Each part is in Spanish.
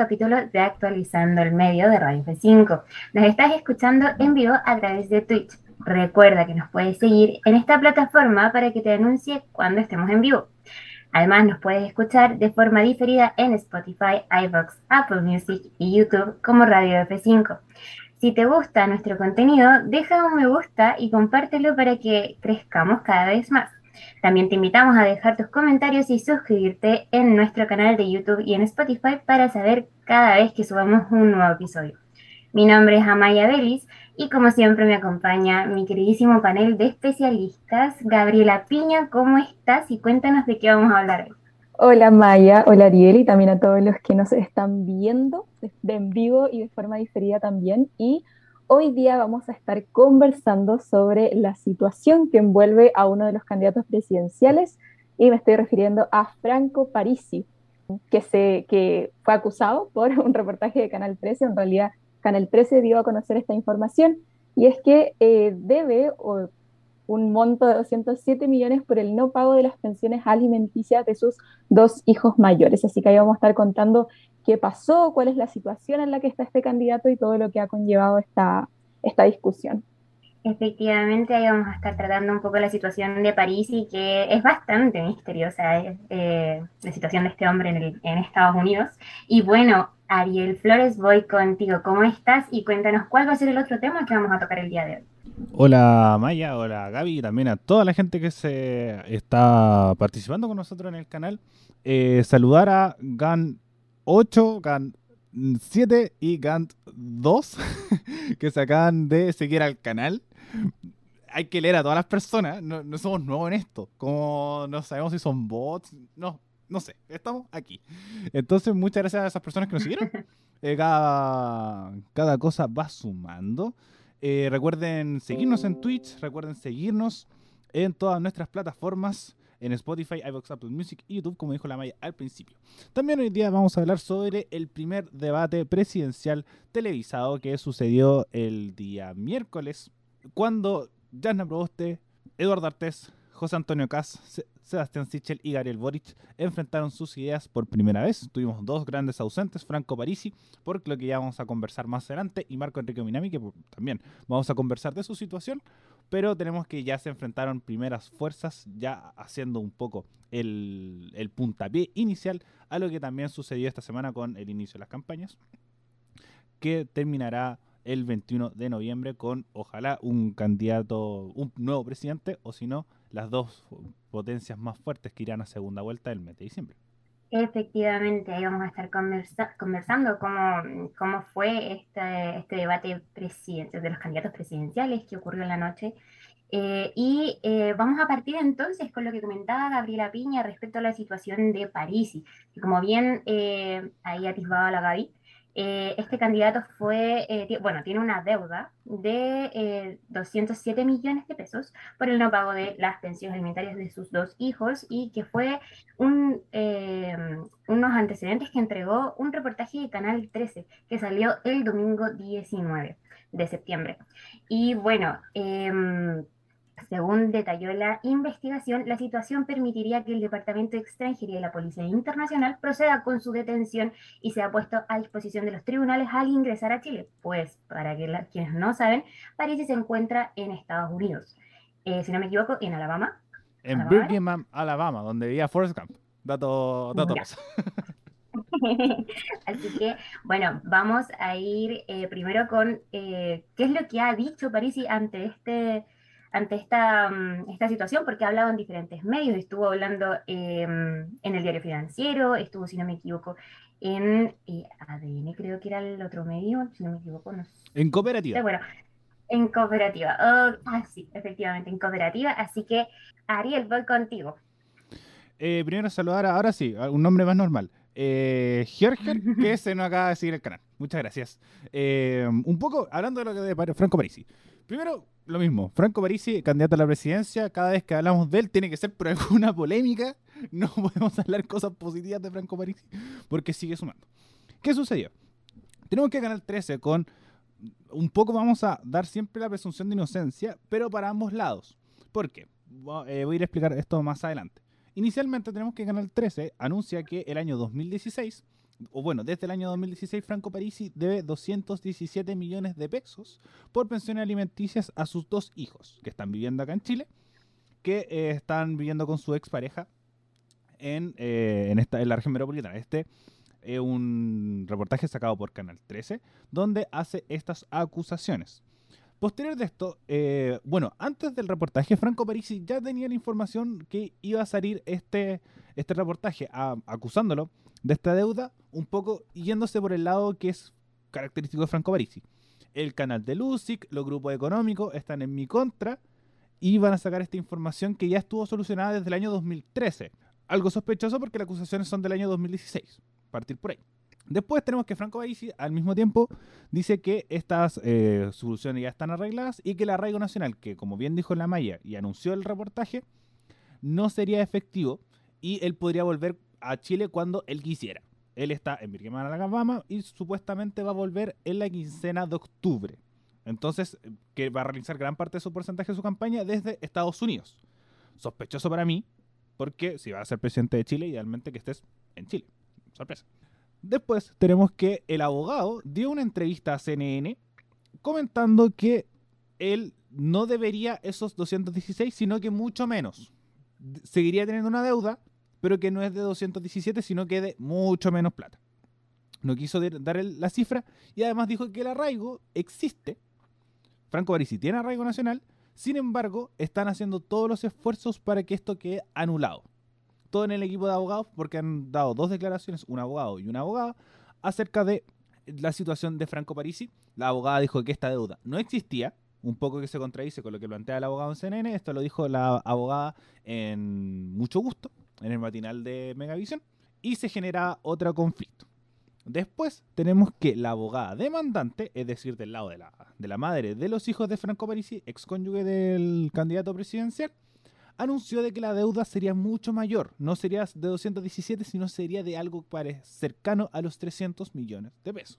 capítulo de Actualizando el Medio de Radio F5. Nos estás escuchando en vivo a través de Twitch. Recuerda que nos puedes seguir en esta plataforma para que te anuncie cuando estemos en vivo. Además, nos puedes escuchar de forma diferida en Spotify, iVoox, Apple Music y YouTube como Radio F5. Si te gusta nuestro contenido, deja un me gusta y compártelo para que crezcamos cada vez más. También te invitamos a dejar tus comentarios y suscribirte en nuestro canal de YouTube y en Spotify para saber cada vez que subamos un nuevo episodio. Mi nombre es Amaya Belis y como siempre me acompaña mi queridísimo panel de especialistas. Gabriela Piña, ¿cómo estás? Y cuéntanos de qué vamos a hablar hoy. Hola Maya, hola Ariel y también a todos los que nos están viendo de en vivo y de forma diferida también. Y Hoy día vamos a estar conversando sobre la situación que envuelve a uno de los candidatos presidenciales y me estoy refiriendo a Franco Parisi, que, se, que fue acusado por un reportaje de Canal 13. En realidad, Canal 13 dio a conocer esta información y es que eh, debe un monto de 207 millones por el no pago de las pensiones alimenticias de sus dos hijos mayores. Así que ahí vamos a estar contando qué pasó, cuál es la situación en la que está este candidato y todo lo que ha conllevado esta, esta discusión. Efectivamente, ahí vamos a estar tratando un poco la situación de París y que es bastante misteriosa eh, la situación de este hombre en, en, Estados Unidos. Y bueno, Ariel Flores, voy contigo. ¿Cómo estás? Y cuéntanos cuál va a ser el otro tema que vamos a tocar el día de hoy. Hola Maya, hola Gaby y también a toda la gente que se está participando con nosotros en el canal. Eh, saludar a Gan 8, Gant 7 y Gant 2 que se acaban de seguir al canal. Hay que leer a todas las personas, no, somos nuevos en esto. Como no sabemos si son bots, no, no sé, estamos aquí. Entonces, muchas gracias a esas personas que nos siguieron. Eh, cada, cada, cosa va sumando. Eh, recuerden seguirnos en Twitch, recuerden seguirnos en todas nuestras plataformas en Spotify, iVoox, Apple Music y YouTube, como dijo la Maya al principio. También hoy día vamos a hablar sobre el primer debate presidencial televisado que sucedió el día miércoles, cuando Jasna Proboste, Eduardo Artés, José Antonio Cas, Sebastián Sichel y Gabriel Boric enfrentaron sus ideas por primera vez. Tuvimos dos grandes ausentes, Franco Parisi, por lo que ya vamos a conversar más adelante, y Marco Enrique Minami, que también vamos a conversar de su situación pero tenemos que ya se enfrentaron primeras fuerzas, ya haciendo un poco el, el puntapié inicial a lo que también sucedió esta semana con el inicio de las campañas, que terminará el 21 de noviembre con ojalá un candidato, un nuevo presidente, o si no, las dos potencias más fuertes que irán a segunda vuelta el mes de diciembre. Efectivamente, ahí vamos a estar conversando cómo, cómo fue este, este debate de los candidatos presidenciales que ocurrió en la noche. Eh, y eh, vamos a partir entonces con lo que comentaba Gabriela Piña respecto a la situación de París, que como bien eh, ahí atisbaba la Gaby, eh, este candidato fue, eh, bueno, tiene una deuda de 207 eh, millones de pesos por el no pago de las pensiones alimentarias de sus dos hijos y que fue un, unos antecedentes que entregó un reportaje de Canal 13 que salió el domingo 19 de septiembre. Y bueno, em, según detalló la investigación, la situación permitiría que el Departamento de Extranjería y la Policía Internacional proceda con su detención y sea puesto a disposición de los tribunales al ingresar a Chile. Pues, para que quienes no saben, París se encuentra en Estados Unidos. Eh, si no me equivoco, en Alabama. En Birmingham, Alabama, donde vivía Forrest Gump. Dato, datos. Así que, bueno, vamos a ir eh, primero con eh, qué es lo que ha dicho Parisi ante este ante esta, mm, esta situación porque ha hablado en diferentes medios, estuvo hablando em, en el diario financiero, estuvo, si no me equivoco, en eh, ADN, creo que era el otro medio, si no me equivoco. No En cooperativa. Bueno, en cooperativa. Oh, ah, sí, efectivamente, en cooperativa. Así que, Ariel, voy contigo. Eh, primero saludar, ahora sí, un nombre más normal. Eh, que se nos acaba de seguir el canal. Muchas gracias. Eh, un poco hablando de lo que de Franco Parisi. Primero, lo mismo. Franco Parisi, candidato a la presidencia, cada vez que hablamos de él tiene que ser por alguna polémica. No podemos hablar cosas positivas de Franco Parisi porque sigue sumando. ¿Qué sucedió? Tenemos que ganar 13 con... Un poco vamos a dar siempre la presunción de inocencia, pero para ambos lados. ¿Por qué? Eh, voy a ir a explicar esto más adelante. Inicialmente tenemos que ganar 13 anuncia que el año 2016 o bueno, desde el año 2016, Franco Parisi debe 217 millones de pesos por pensiones alimenticias a sus dos hijos, que están viviendo acá en Chile, que eh, están viviendo con su expareja en, eh, en, esta, en la región metropolitana. Este es un reportaje sacado por Canal 13, donde hace estas acusaciones. Posterior de esto, eh, bueno, antes del reportaje, Franco Parisi ya tenía la información que iba a salir este, este reportaje, acusándolo de esta deuda, un poco yéndose por el lado que es característico de Franco Parisi. El canal de Lucic, los grupos económicos están en mi contra y van a sacar esta información que ya estuvo solucionada desde el año 2013. Algo sospechoso porque las acusaciones son del año 2016. Partir por ahí. Después tenemos que Franco Baisi al mismo tiempo dice que estas eh, soluciones ya están arregladas y que el arraigo nacional, que como bien dijo la Maya y anunció el reportaje, no sería efectivo y él podría volver a Chile cuando él quisiera. Él está en Birmingham, Alabama y supuestamente va a volver en la quincena de octubre. Entonces, que va a realizar gran parte de su porcentaje de su campaña desde Estados Unidos. Sospechoso para mí, porque si va a ser presidente de Chile, idealmente que estés en Chile. Sorpresa. Después tenemos que el abogado dio una entrevista a CNN comentando que él no debería esos 216, sino que mucho menos. Seguiría teniendo una deuda, pero que no es de 217, sino que de mucho menos plata. No quiso dar la cifra y además dijo que el arraigo existe. Franco Parisi tiene arraigo nacional, sin embargo, están haciendo todos los esfuerzos para que esto quede anulado todo en el equipo de abogados porque han dado dos declaraciones, un abogado y una abogada, acerca de la situación de Franco Parisi. La abogada dijo que esta deuda no existía, un poco que se contradice con lo que plantea el abogado en CNN. Esto lo dijo la abogada en Mucho Gusto, en el matinal de Megavisión, y se genera otro conflicto. Después tenemos que la abogada demandante, es decir, del lado de la, de la madre de los hijos de Franco Parisi, ex cónyuge del candidato presidencial, anunció de que la deuda sería mucho mayor. No sería de 217, sino sería de algo cercano a los 300 millones de pesos.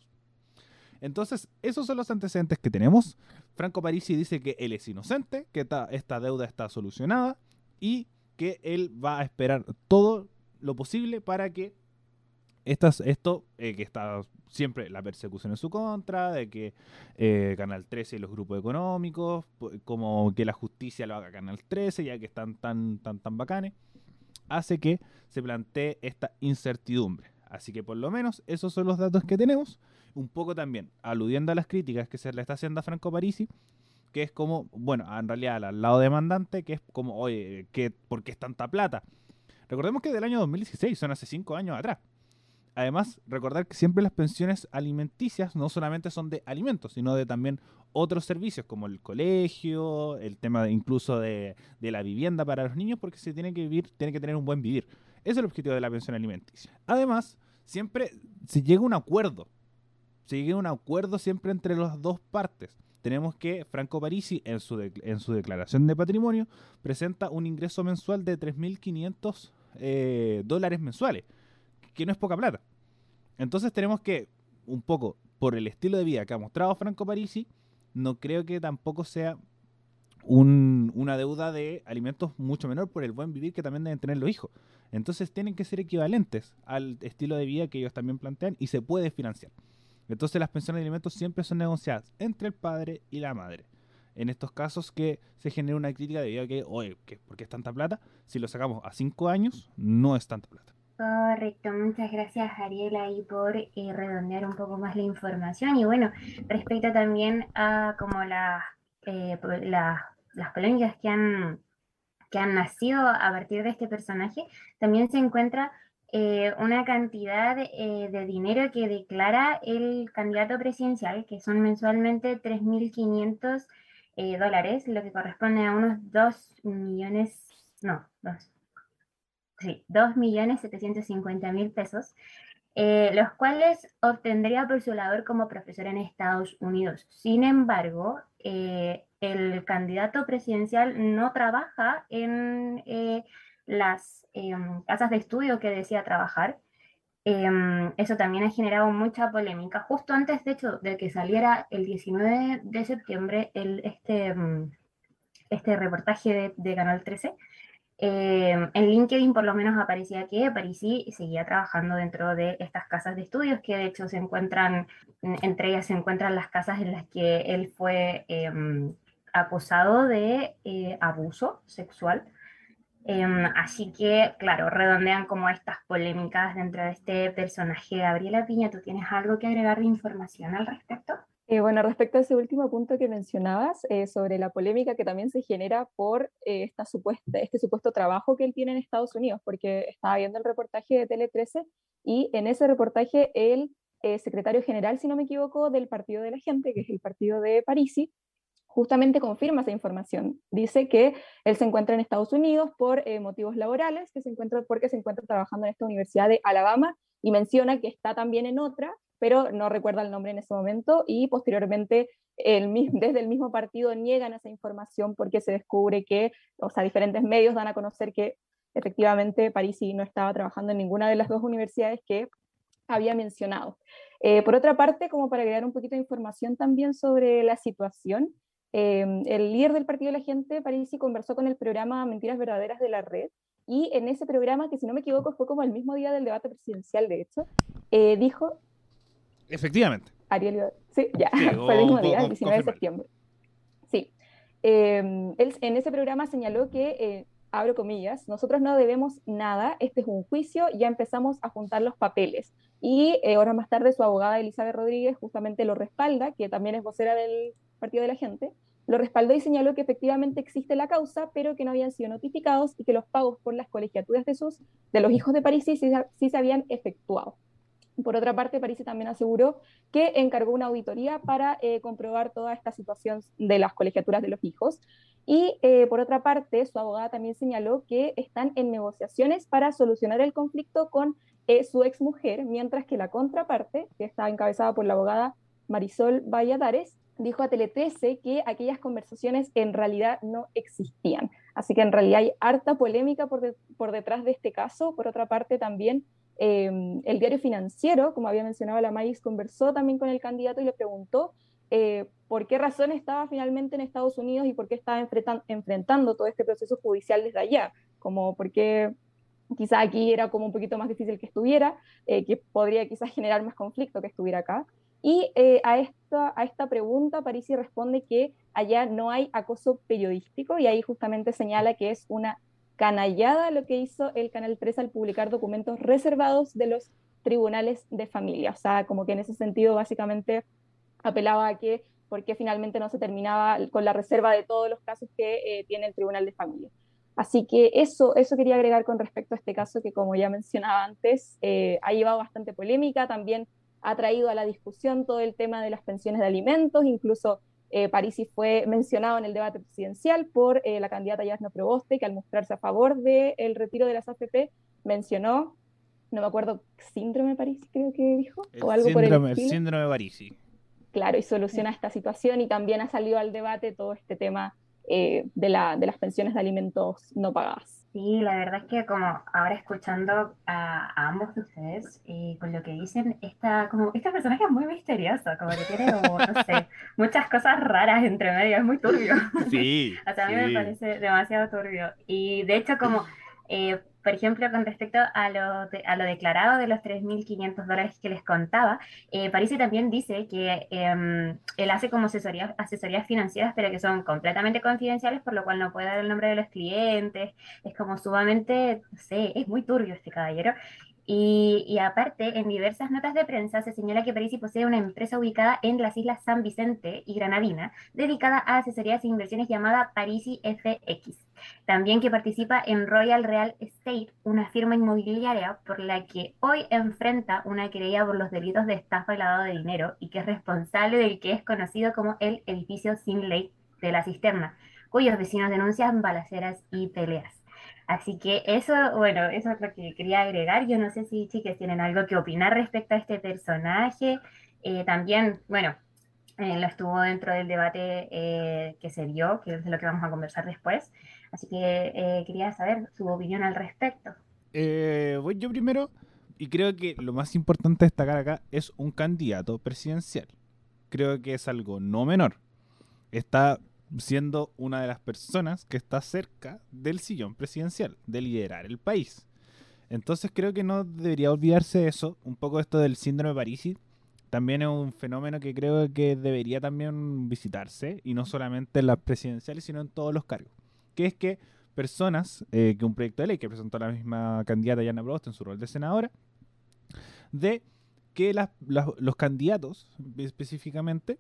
Entonces, esos son los antecedentes que tenemos. Franco Parisi dice que él es inocente, que esta deuda está solucionada y que él va a esperar todo lo posible para que esto eh, que está siempre la persecución en su contra, de que eh, Canal 13 y los grupos económicos, como que la justicia lo haga Canal 13, ya que están tan, tan, tan bacanes, hace que se plantee esta incertidumbre. Así que por lo menos esos son los datos que tenemos. Un poco también aludiendo a las críticas que se le está haciendo a Franco Parisi, que es como, bueno, en realidad al lado demandante, que es como, oye, ¿por qué es tanta plata? Recordemos que del año 2016, son hace cinco años atrás. Además, recordar que siempre las pensiones alimenticias no solamente son de alimentos, sino de también otros servicios como el colegio, el tema incluso de, la vivienda para los niños, porque se tiene que vivir, tiene que tener un buen vivir. Ese es el objetivo de la pensión alimenticia. Además, siempre se llega a un acuerdo. Se llega a un acuerdo siempre entre las dos partes. Tenemos que Franco Parisi en su, en su declaración de patrimonio presenta un ingreso mensual de 3.500 eh, dólares mensuales que no es poca plata. Entonces tenemos que, un poco por el estilo de vida que ha mostrado Franco Parisi, no creo que tampoco sea una deuda de alimentos mucho menor por el buen vivir que también deben tener los hijos. Entonces tienen que ser equivalentes al estilo de vida que ellos también plantean y se puede financiar. Entonces las pensiones de alimentos siempre son negociadas entre el padre y la madre. En estos casos que se genera una crítica debido a que, oye, ¿por qué es tanta plata? Si lo sacamos a cinco años, no es tanta plata. Correcto, muchas gracias Ariel ahí por eh, redondear un poco más la información y bueno, respecto también a como eh, las polémicas que han, que han nacido a partir de este personaje, también se encuentra eh, una cantidad de dinero que declara el candidato presidencial, que son mensualmente 3.500 dólares, lo que corresponde a unos 2 millones, no, 2 sí, 2.750.000 pesos, eh, los cuales obtendría por su labor como profesor en Estados Unidos. Sin embargo, eh, el candidato presidencial no trabaja en eh, las em, casas de estudio que decía trabajar. Em, eso también ha generado mucha polémica. Justo antes, de hecho, de que saliera el 19 de septiembre el, este, em, este reportaje de, de Canal 13, Eh, en LinkedIn por lo menos aparecía que Parisi seguía trabajando dentro de estas casas de estudios, que de hecho se encuentran, entre ellas se encuentran las casas en las que él fue acusado de eh, abuso sexual. Em, así que, claro, redondean como estas polémicas dentro de este personaje. Gabriela Piña, ¿tú tienes algo que agregar de información al respecto? Eh, bueno, respecto a ese último punto que mencionabas, eh, sobre la polémica que también se genera por eh, esta supuesta, este supuesto trabajo que él tiene en Estados Unidos, porque estaba viendo el reportaje de Tele 13 y en ese reportaje el secretario general, si no me equivoco, del Partido de la Gente, que es el partido de Parisi, justamente confirma esa información. Dice que él se encuentra en Estados Unidos por motivos laborales, que se encuentra porque se encuentra trabajando en esta Universidad de Alabama y menciona que está también en otra pero no recuerda el nombre en ese momento y posteriormente el, desde el mismo partido niegan esa información porque se descubre que, o sea, diferentes medios dan a conocer que efectivamente Parisi no estaba trabajando en ninguna de las dos universidades que había mencionado. Eh, por otra parte, como para agregar un poquito de información también sobre la situación, eh, el líder del Partido de la Gente, Parisi, conversó con el programa Mentiras Verdaderas de la Red y en ese programa, que si no me equivoco fue como el mismo día del debate presidencial, de hecho, eh, dijo Efectivamente. Ariel, sí, ya, fue el mismo día, el 19 de septiembre. Sí. Em, él en ese programa señaló que, eh, abro comillas, nosotros no debemos nada, este es un juicio, ya empezamos a juntar los papeles. Y eh, horas más tarde su abogada Elizabeth Rodríguez justamente lo respalda, que también es vocera del Partido de la Gente, lo respaldó y señaló que efectivamente existe la causa, pero que no habían sido notificados y que los pagos por las colegiaturas de, sus, de los hijos de París sí, sí se habían efectuado. Por otra parte, París también aseguró que encargó una auditoría para eh, comprobar toda esta situación de las colegiaturas de los hijos. Y eh, por otra parte, su abogada también señaló que están en negociaciones para solucionar el conflicto con eh, su exmujer, mientras que la contraparte, que está encabezada por la abogada Marisol Valladares, dijo a Tele 13 que aquellas conversaciones en realidad no existían. Así que en realidad hay harta polémica por, detrás de este caso. Por otra parte, también Em, el diario financiero, como había mencionado la Maíz, conversó también con el candidato y le preguntó eh, por qué razón estaba finalmente en Estados Unidos y por qué estaba enfrentando todo este proceso judicial desde allá, como por qué quizá aquí era como un poquito más difícil que estuviera, eh, que podría quizás generar más conflicto que estuviera acá. Y eh, a, esta, a esta pregunta Parisi responde que allá no hay acoso periodístico y ahí justamente señala que es una canallada lo que hizo el Canal 3 al publicar documentos reservados de los tribunales de familia. O sea, como que en ese sentido básicamente apelaba a que por qué finalmente no se terminaba con la reserva de todos los casos que eh, tiene el Tribunal de Familia. Así que eso, eso quería agregar con respecto a este caso que, como ya mencionaba antes, eh, ha llevado bastante polémica, también ha traído a la discusión todo el tema de las pensiones de alimentos, incluso eh, Parisi fue mencionado en el debate presidencial por eh, la candidata Yasna Proboste, que al mostrarse a favor del retiro de las AFP mencionó, no me acuerdo, síndrome Parisi creo que dijo, o algo por el estilo. El síndrome de Parisi. Claro, y soluciona esta situación y también ha salido al debate todo este tema eh, de, la, de las pensiones de alimentos no pagadas. Sí, la verdad es que como ahora escuchando a, ambos de ustedes y con lo que dicen, esta, como, este personaje es muy misterioso, como que tiene no sé, muchas cosas raras entre medio, es muy turbio. Sí. o sea, a mí me parece demasiado turbio. Y de hecho como eh, por ejemplo, con respecto a lo, declarado de los 3.500 dólares que les contaba, eh, Parisi también dice que em, él hace como asesorías financieras, pero que son completamente confidenciales, por lo cual no puede dar el nombre de los clientes. Es como sumamente, no sé, es muy turbio este caballero. Y, aparte, en diversas notas de prensa se señala que Parisi posee una empresa ubicada en las islas San Vicente y Granadina, dedicada a asesorías e inversiones llamada Parisi FX. También que participa en Royal Real Estate, una firma inmobiliaria por la que hoy enfrenta una querella por los delitos de estafa y lavado de dinero y que es responsable del que es conocido como el edificio sin ley de la cisterna, cuyos vecinos denuncian balaceras y peleas. Así que eso, bueno, eso es lo que quería agregar. Yo no sé si chicas tienen algo que opinar respecto a este personaje. Eh, también, bueno, eh, lo estuvo dentro del debate eh, que se dio, que es de lo que vamos a conversar después. Así que quería saber su opinión al respecto. voy yo primero, y creo que lo más importante destacar acá es un candidato presidencial. Creo que es algo no menor. Está siendo una de las personas que está cerca del sillón presidencial, de liderar el país. Entonces creo que no debería olvidarse eso, un poco esto del síndrome de Parisi. También es un fenómeno que creo que debería también visitarse, y no solamente en las presidenciales, sino en todos los cargos. Que es que personas, eh, que un proyecto de ley que presentó la misma candidata Yana Prost en su rol de senadora, de que los candidatos específicamente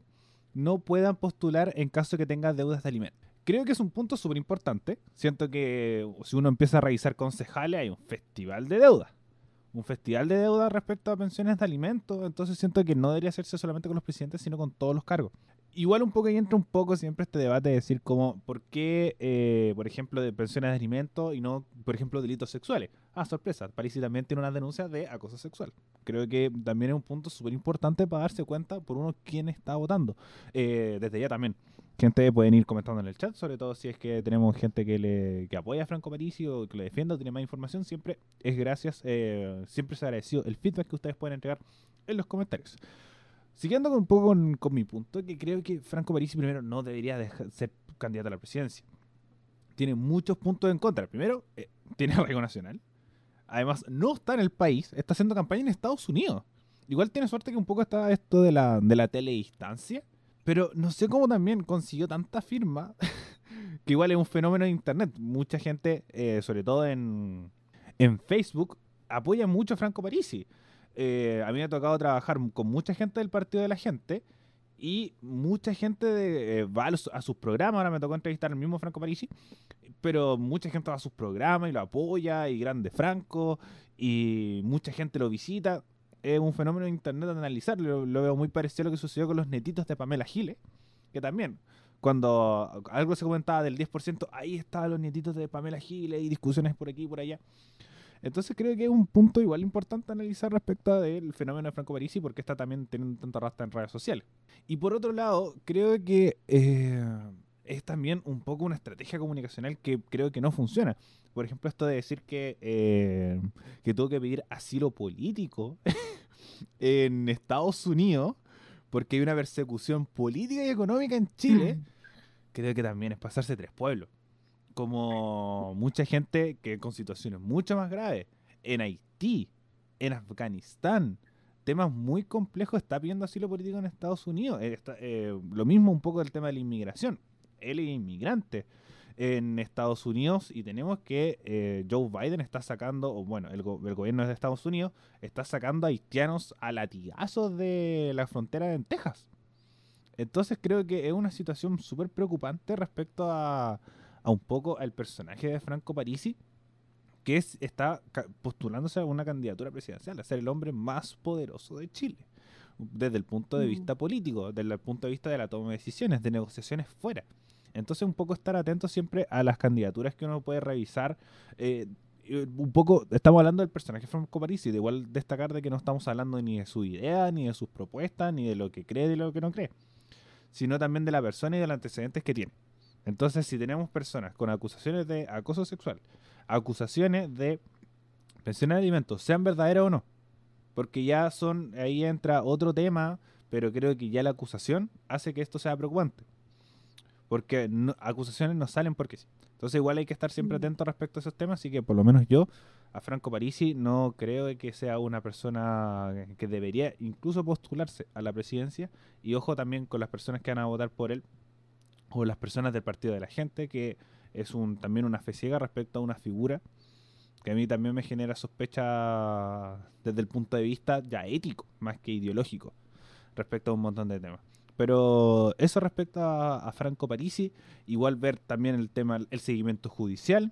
no puedan postular en caso de que tenga deudas de alimentos. Creo que es un punto súper importante. Siento que si uno empieza a revisar concejales, hay un festival de deuda. Un festival de deuda respecto a pensiones de alimentos. Entonces siento que no debería hacerse solamente con los presidentes, sino con todos los cargos igual un poco ahí entra un poco siempre este debate de decir como, ¿por qué, eh, por ejemplo, de pensiones de alimentos y no, por ejemplo, delitos sexuales? Ah, sorpresa, París también tiene una denuncia de acoso sexual. Creo que también es un punto súper importante para darse cuenta por uno quién está votando. Eh, desde ya también. Gente pueden ir comentando en el chat, sobre todo si es que tenemos gente que le que apoya a Franco Parisi o que le defienda o tiene más información, siempre es gracias, eh, siempre ha agradecido el feedback que ustedes pueden entregar en los comentarios. Siguiendo un poco con, mi punto, que creo que Franco Parisi primero no debería ser candidato a la presidencia. Tiene muchos puntos en contra. Primero, eh, tiene arraigo nacional. Además, no está en el país, está haciendo campaña en Estados Unidos. Igual tiene suerte que un poco está esto de la, de la teledistancia. Pero no sé cómo también consiguió tanta firma. que igual es un fenómeno de internet. Mucha gente, eh, sobre todo en, en Facebook, apoya mucho a Franco Parisi. Eh, a mí me ha tocado trabajar con mucha gente del Partido de la Gente y mucha gente de, eh, va a, sus programas. Ahora me tocó entrevistar al mismo Franco Parisi, pero mucha gente va a sus programas y lo apoya, y grande Franco, y mucha gente lo visita. Es un fenómeno de internet de analizarlo. Lo, veo muy parecido a lo que sucedió con los netitos de Pamela Giles, que también cuando algo se comentaba del 10%, ahí estaban los nietitos de Pamela Giles y discusiones por aquí y por allá. Entonces creo que es un punto igual importante analizar respecto del fenómeno de Franco Parisi porque está también teniendo tanta rasta en redes sociales. Y por otro lado, creo que eh, es también un poco una estrategia comunicacional que creo que no funciona. Por ejemplo, esto de decir que, eh, que tuvo que pedir asilo político en Estados Unidos porque hay una persecución política y económica en Chile, mm. creo que también es pasarse tres pueblos como mucha gente que con situaciones mucho más graves, en Haití, en Afganistán, temas muy complejos, está pidiendo asilo político en Estados Unidos. Eh, eh, lo mismo un poco del tema de la inmigración. Él es inmigrante en Estados Unidos y tenemos que eh, Joe Biden está sacando, o bueno, el, gobierno de Estados Unidos está sacando a haitianos a latigazos de la frontera en Texas. Entonces creo que es una situación súper preocupante respecto a, a un poco al personaje de Franco Parisi, que es, está postulándose a una candidatura presidencial, a ser el hombre más poderoso de Chile, desde el punto de mm. vista político, desde el punto de vista de la toma de decisiones, de negociaciones fuera. Entonces, un poco estar atento siempre a las candidaturas que uno puede revisar. Eh, un poco, estamos hablando del personaje Franco Parisi, de igual destacar de que no estamos hablando ni de su idea, ni de sus propuestas, ni de lo que cree, ni de lo que no cree, sino también de la persona y de los antecedentes que tiene. Entonces, si tenemos personas con acusaciones de acoso sexual, acusaciones de pensión de alimentos, sean verdaderas o no, porque ya son, ahí entra otro tema, pero creo que ya la acusación hace que esto sea preocupante. Porque acusaciones no salen porque sí. Entonces igual hay que estar siempre mm. atento respecto a esos temas, así que por lo menos yo a Franco Parisi no creo que sea una persona que debería incluso postularse a la presidencia y ojo también con las personas que van a votar por él, o las personas del partido de la gente, que es un, también una fe ciega respecto a una figura que a mí también me genera sospecha desde el punto de vista ya ético, más que ideológico, respecto a un montón de temas. Pero eso respecto a, Franco Parisi, igual ver también el tema, el seguimiento judicial,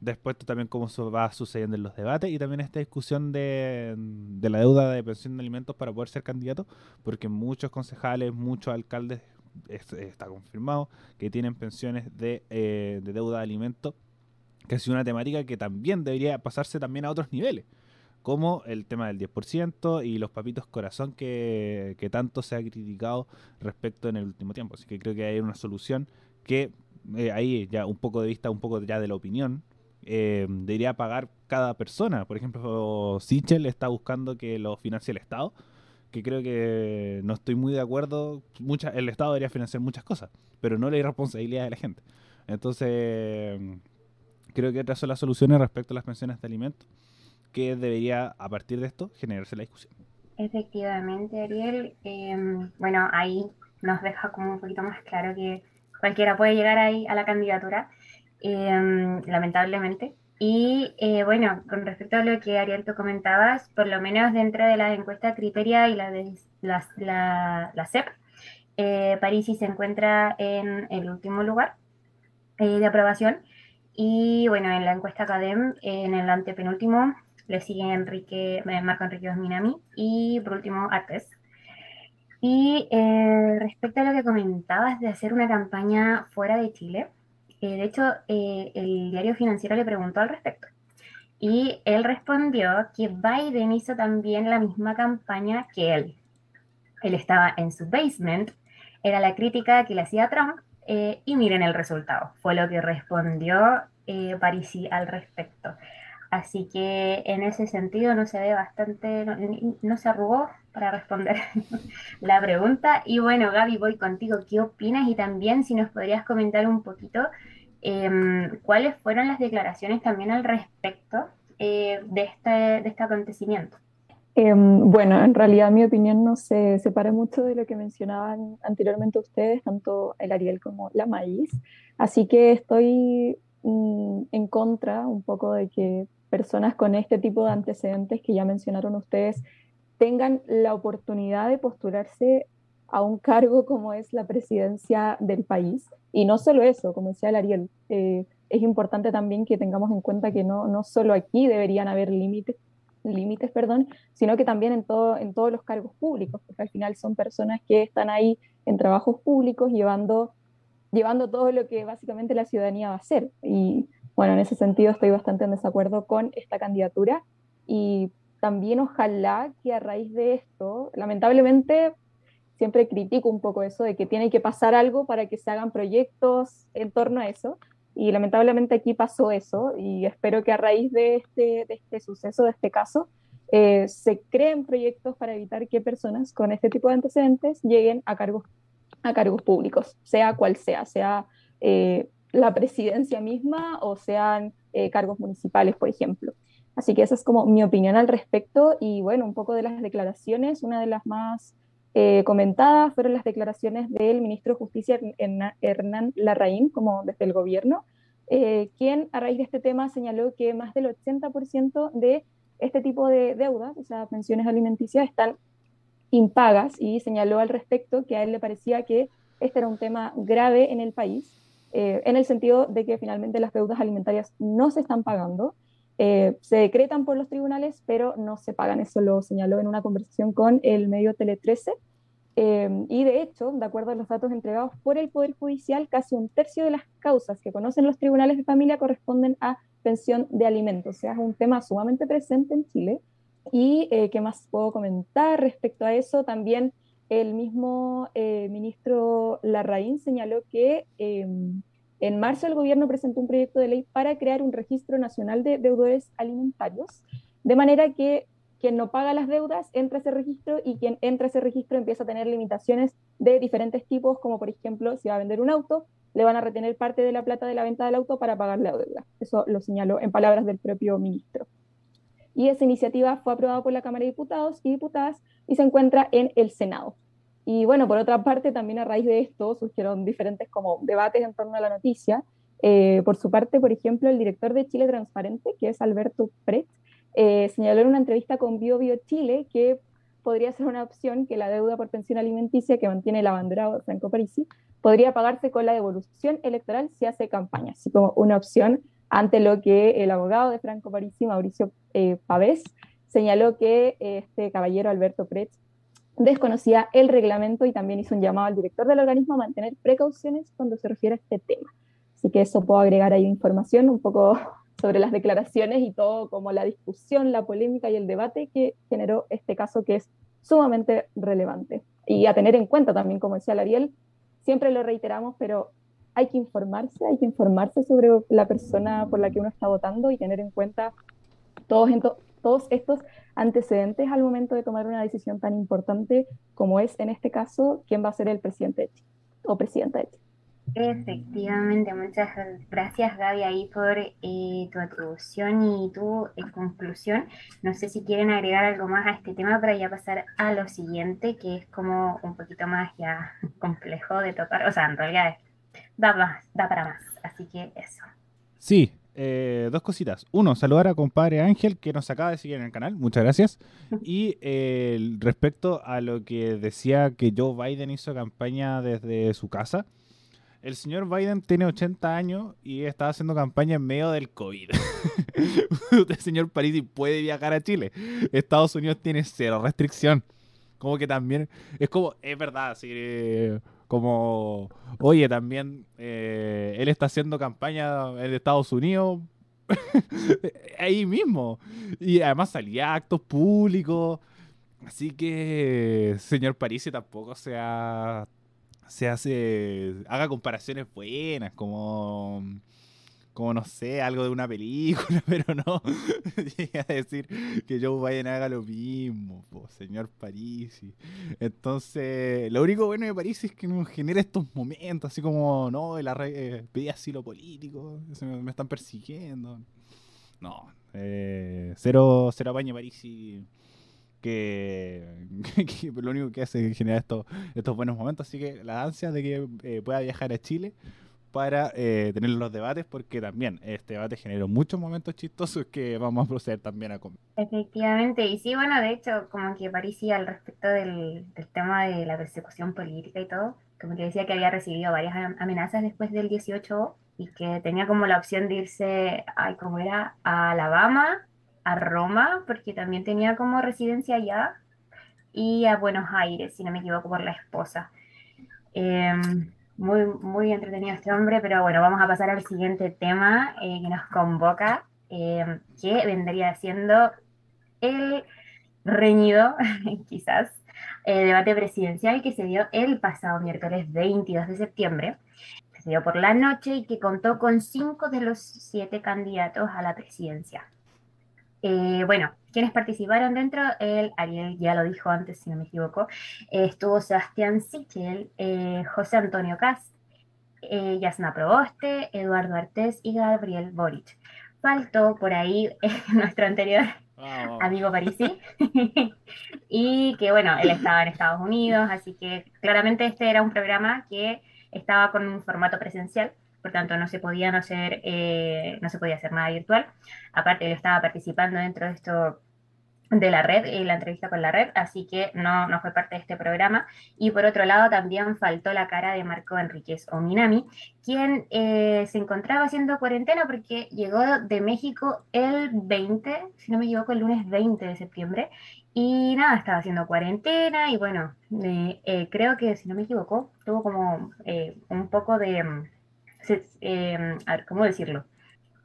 después también cómo se va sucediendo en los debates y también esta discusión de, de la deuda de pensión de alimentos para poder ser candidato, porque muchos concejales, muchos alcaldes está confirmado que tienen pensiones eh, de, deuda de alimentos, que es una temática que también debería pasarse también a otros niveles, como el tema del 10% y los papitos corazón que, tanto se ha criticado respecto en el último tiempo. Así que creo que hay una solución que eh, ahí ya un poco de vista, un poco ya de la opinión, eh, debería pagar cada persona. Por ejemplo, Sichel está buscando que lo financie el Estado que creo que no estoy muy de acuerdo. Mucha, el Estado debería financiar muchas cosas, pero no la irresponsabilidad de la gente. Entonces, creo que otras son las soluciones respecto a las pensiones de alimentos, que debería, a partir de esto, generarse la discusión. Efectivamente, Ariel. Em, bueno, ahí nos deja como un poquito más claro que cualquiera puede llegar ahí a la candidatura, em, lamentablemente. Y eh, bueno, con respecto a lo que Ariel tú comentabas, por lo menos dentro de la encuesta Criteria y la de la, la, CEP, eh, Parisi se encuentra en el último lugar eh, de aprobación. Y bueno, en la encuesta Academ, en el antepenúltimo, le sigue Enrique, Marco Enrique Minami y por último Artes. Y respecto a lo que comentabas de hacer una campaña fuera de Chile, de hecho, eh, el diario financiero le preguntó al respecto. Y él respondió que Biden hizo también la misma campaña que él. Él estaba en su basement, era la crítica que le hacía Trump, eh, y miren el resultado. Fue lo que respondió eh, Parisi al respecto. Así que en ese sentido no se ve bastante, no, se arrugó para responder la pregunta. Y bueno, Gaby, voy contigo. ¿Qué opinas? Y también si nos podrías comentar un poquito Em, cuáles fueron las declaraciones también al respecto eh, de, este, de este acontecimiento. Em, bueno, en realidad mi opinión no se separa mucho de lo que mencionaban anteriormente ustedes, tanto el Ariel como la Maíz, así que estoy mm, en contra un poco de que personas con este tipo de antecedentes que ya mencionaron ustedes tengan la oportunidad de postularse a un cargo como es la presidencia del país. Y no solo eso, como decía el Ariel, eh, es importante también que tengamos en cuenta que no, no solo aquí deberían haber límites, límites, perdón, sino que también en, todo, en todos los cargos públicos, porque al final son personas que están ahí en trabajos públicos llevando, llevando todo lo que básicamente la ciudadanía va a hacer. Y bueno, en ese sentido estoy bastante en desacuerdo con esta candidatura y también ojalá que a raíz de esto, lamentablemente siempre critico un poco eso de que tiene que pasar algo para que se hagan proyectos en torno a eso. Y lamentablemente aquí pasó eso y espero que a raíz de este, de este suceso, de este caso, eh, se creen proyectos para evitar que personas con este tipo de antecedentes lleguen a cargos, a cargos públicos, sea cual sea, sea eh, la presidencia misma o sean eh, cargos municipales, por ejemplo. Así que esa es como mi opinión al respecto y bueno, un poco de las declaraciones, una de las más eh, comentadas fueron las declaraciones del ministro de Justicia Hernán Larraín, como desde el gobierno, eh, quien a raíz de este tema señaló que más del 80% de este tipo de deudas, o sea, pensiones alimenticias, están impagas y señaló al respecto que a él le parecía que este era un tema grave en el país, eh, en el sentido de que finalmente las deudas alimentarias no se están pagando eh, se decretan por los tribunales, pero no se pagan. Eso lo señaló en una conversación con el medio Tele 13. Eh, y de hecho, de acuerdo a los datos entregados por el Poder Judicial, casi un tercio de las causas que conocen los tribunales de familia corresponden a pensión de alimentos. O sea, es un tema sumamente presente en Chile. ¿Y eh, qué más puedo comentar respecto a eso? También el mismo ministro Larraín señaló que en marzo el gobierno presentó un proyecto de ley para crear un registro nacional de deudores alimentarios, de manera que quien no paga las deudas entra a ese registro y quien entra a ese registro empieza a tener limitaciones de diferentes tipos, como por ejemplo, si va a vender un auto, le van a retener parte de la plata de la venta del auto para pagar la deuda. Eso lo señaló en palabras del propio ministro. Y esa iniciativa fue aprobada por la Cámara de Diputados y Diputadas y se encuentra en el Senado. Y bueno, por otra parte, también a raíz de esto surgieron diferentes como debates en torno a la noticia. Eh, por su parte, por ejemplo, el director de Chile Transparente, que es Alberto Pret, eh, señaló en una entrevista con Bio Bio Chile que podría ser una opción que la deuda por pensión alimenticia que mantiene la bandera Franco Parisi podría pagarse con la devolución electoral si hace campaña, así como una opción ante lo que el abogado de Franco Parisi, Mauricio eh, Pavés, señaló que este caballero Alberto Pret desconocía el reglamento y también hizo un llamado al director del organismo a mantener precauciones cuando se refiere a este tema. Así que eso puedo agregar ahí información un poco sobre las declaraciones y todo como la discusión, la polémica y el debate que generó este caso que es sumamente relevante. Y a tener en cuenta también, como decía Lariel, siempre lo reiteramos, pero hay que informarse, hay que informarse sobre la persona por la que uno está votando y tener en cuenta todos, todos estos antecedentes al momento de tomar una decisión tan importante como es en este caso quién va a ser el presidente de Chile o presidenta de Chile. Efectivamente, muchas gracias Gaby ahí por eh, tu atribución y tu eh, conclusión. No sé si quieren agregar algo más a este tema para ya pasar a lo siguiente, que es como un poquito más ya complejo de tocar, o sea, en realidad da, más, da para más, así que eso. Sí, eh, dos cositas. Uno, saludar a compadre Ángel que nos acaba de seguir en el canal. Muchas gracias. Y respecto a lo que decía que Joe Biden hizo campaña desde su casa. El señor Biden tiene 80 años y está haciendo campaña en medio del COVID. el señor Parisi puede viajar a Chile. Estados Unidos tiene cero restricción. Como que también es como, es verdad, así como, oye, también eh, él está haciendo campaña en Estados Unidos ahí mismo. Y además salía actos públicos. Así que, señor Parisi tampoco se se hace, haga comparaciones buenas, como, como no sé, algo de una película, pero no llega a decir que Joe Biden haga lo mismo, señor Parisi. Entonces, lo único bueno de Parisi es que nos genera estos momentos, así como, no, el eh, pedí asilo político, me, están persiguiendo. No, eh, cero, cero apaño Parisi que, lo único que hace es generar estos, estos buenos momentos. Así que la ansia de que eh, pueda viajar a Chile para eh, tener los debates, porque también este debate generó muchos momentos chistosos que vamos a proceder también a comer. Efectivamente, y sí, bueno, de hecho, como que parecía al respecto del, tema de la persecución política y todo, como que decía que había recibido varias amenazas después del 18 y que tenía como la opción de irse, ay, ¿cómo era? A Alabama a Roma, porque también tenía como residencia allá, y a Buenos Aires, si no me equivoco, por la esposa. Em, muy, muy entretenido este hombre, pero bueno, vamos a pasar al siguiente tema eh, que nos convoca, em, que vendría siendo el reñido, quizás, eh, debate presidencial que se dio el pasado miércoles 22 de septiembre. Se dio por la noche y que contó con cinco de los siete candidatos a la presidencia. Eh, bueno, quienes participaron dentro, el Ariel ya lo dijo antes, si no me equivoco, estuvo Sebastián Sichel, eh, José Antonio Cast, eh, Yasna Proboste, Eduardo Artés y Gabriel Boric. Faltó por ahí nuestro anterior amigo Parisi, y que bueno, él estaba en Estados Unidos, así que claramente este era un programa que estaba con un formato presencial por tanto no se podía no hacer, eh, no se podía hacer nada virtual. Aparte, él estaba participando dentro de esto de la red y la entrevista con la red, así que no, no fue parte de este programa. Y por otro lado, también faltó la cara de Marco Enríquez Ominami, quien eh, se encontraba haciendo cuarentena porque llegó de México el 20, si no me equivoco, el lunes 20 de septiembre. Y nada, estaba haciendo cuarentena y bueno, eh, creo que si no me equivoco, tuvo como un poco de Em, a ver, ¿cómo decirlo?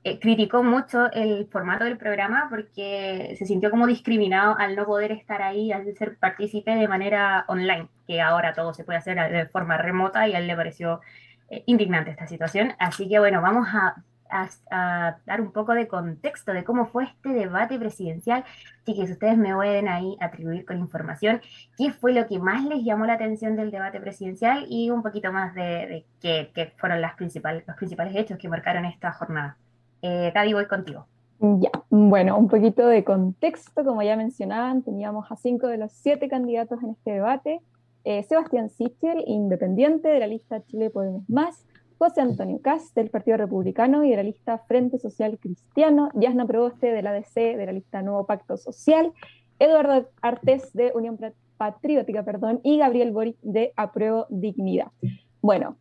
Eh, criticó mucho el formato del programa porque se sintió como discriminado al no poder estar ahí, al ser partícipe de manera online, que ahora todo se puede hacer de forma remota y a él le pareció eh, indignante esta situación. Así que bueno, vamos a a, dar un poco de contexto de cómo fue este debate presidencial. Si ustedes me pueden ahí atribuir con información qué fue lo que más les llamó la atención del debate presidencial y un poquito más de, qué, fueron las principales, los principales hechos que marcaron esta jornada. Eh, voy contigo. Ya, bueno, un poquito de contexto, como ya mencionaban, teníamos a cinco de los siete candidatos en este debate. Eh, Sebastián Sichel, independiente de la lista Chile Podemos Más, José Antonio Cast del Partido Republicano y de la lista Frente Social Cristiano, Yasna Proboste de la DC de la lista Nuevo Pacto Social, Eduardo Artés de Unión Patriótica perdón, y Gabriel Boric de Apruebo Dignidad. Bueno,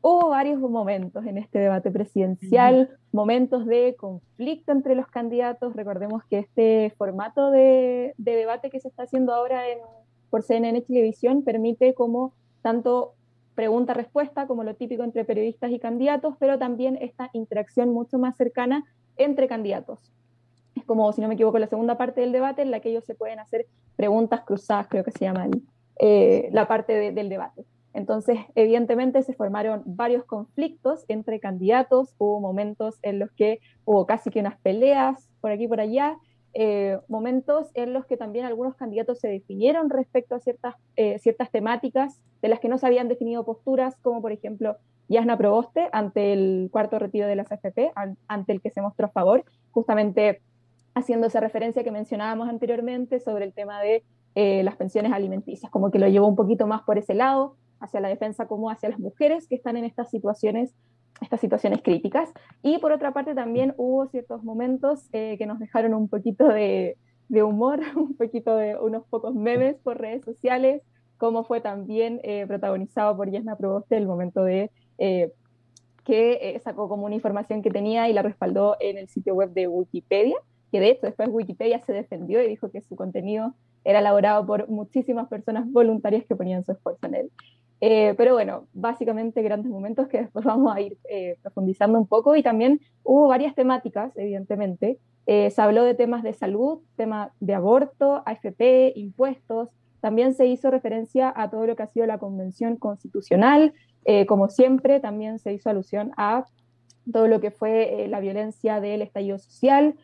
hubo varios momentos en este debate presidencial, momentos de conflicto entre los candidatos. Recordemos que este formato de, debate que se está haciendo ahora en, por CNN Televisión permite como tanto pregunta-respuesta, como lo típico entre periodistas y candidatos, pero también esta interacción mucho más cercana entre candidatos. Es como, si no me equivoco, la segunda parte del debate en la que ellos se pueden hacer preguntas cruzadas, creo que se llama eh, la parte del debate. Entonces, evidentemente se formaron varios conflictos entre candidatos, hubo momentos en los que hubo casi que unas peleas por aquí y por allá, eh, momentos en los que también algunos candidatos se definieron respecto a ciertas, eh, ciertas temáticas de las que no se habían definido posturas, como por ejemplo Yasna Proboste ante el cuarto retiro de las AFP, ante el que se mostró a favor, justamente haciendo esa referencia que mencionábamos anteriormente sobre el tema de eh, las pensiones alimenticias, como que lo llevó un poquito más por ese lado, hacia la defensa como hacia las mujeres que están en estas situaciones estas situaciones críticas. Y por otra parte también hubo ciertos momentos eh, que nos dejaron un poquito de, humor, un poquito de unos pocos memes por redes sociales, como fue también eh, protagonizado por Yasna Proboste el momento de eh, que sacó como una información que tenía y la respaldó en el sitio web de Wikipedia, que de hecho después Wikipedia se defendió y dijo que su contenido era elaborado por muchísimas personas voluntarias que ponían su esfuerzo en él. Eh, pero bueno, básicamente grandes momentos que después vamos a ir eh, profundizando un poco y también hubo varias temáticas, evidentemente. Eh, se habló de temas de salud, tema de aborto, AFP, impuestos. También se hizo referencia a todo lo que ha sido la Convención Constitucional. como siempre, también se hizo alusión a todo lo que fue la violencia del estallido social.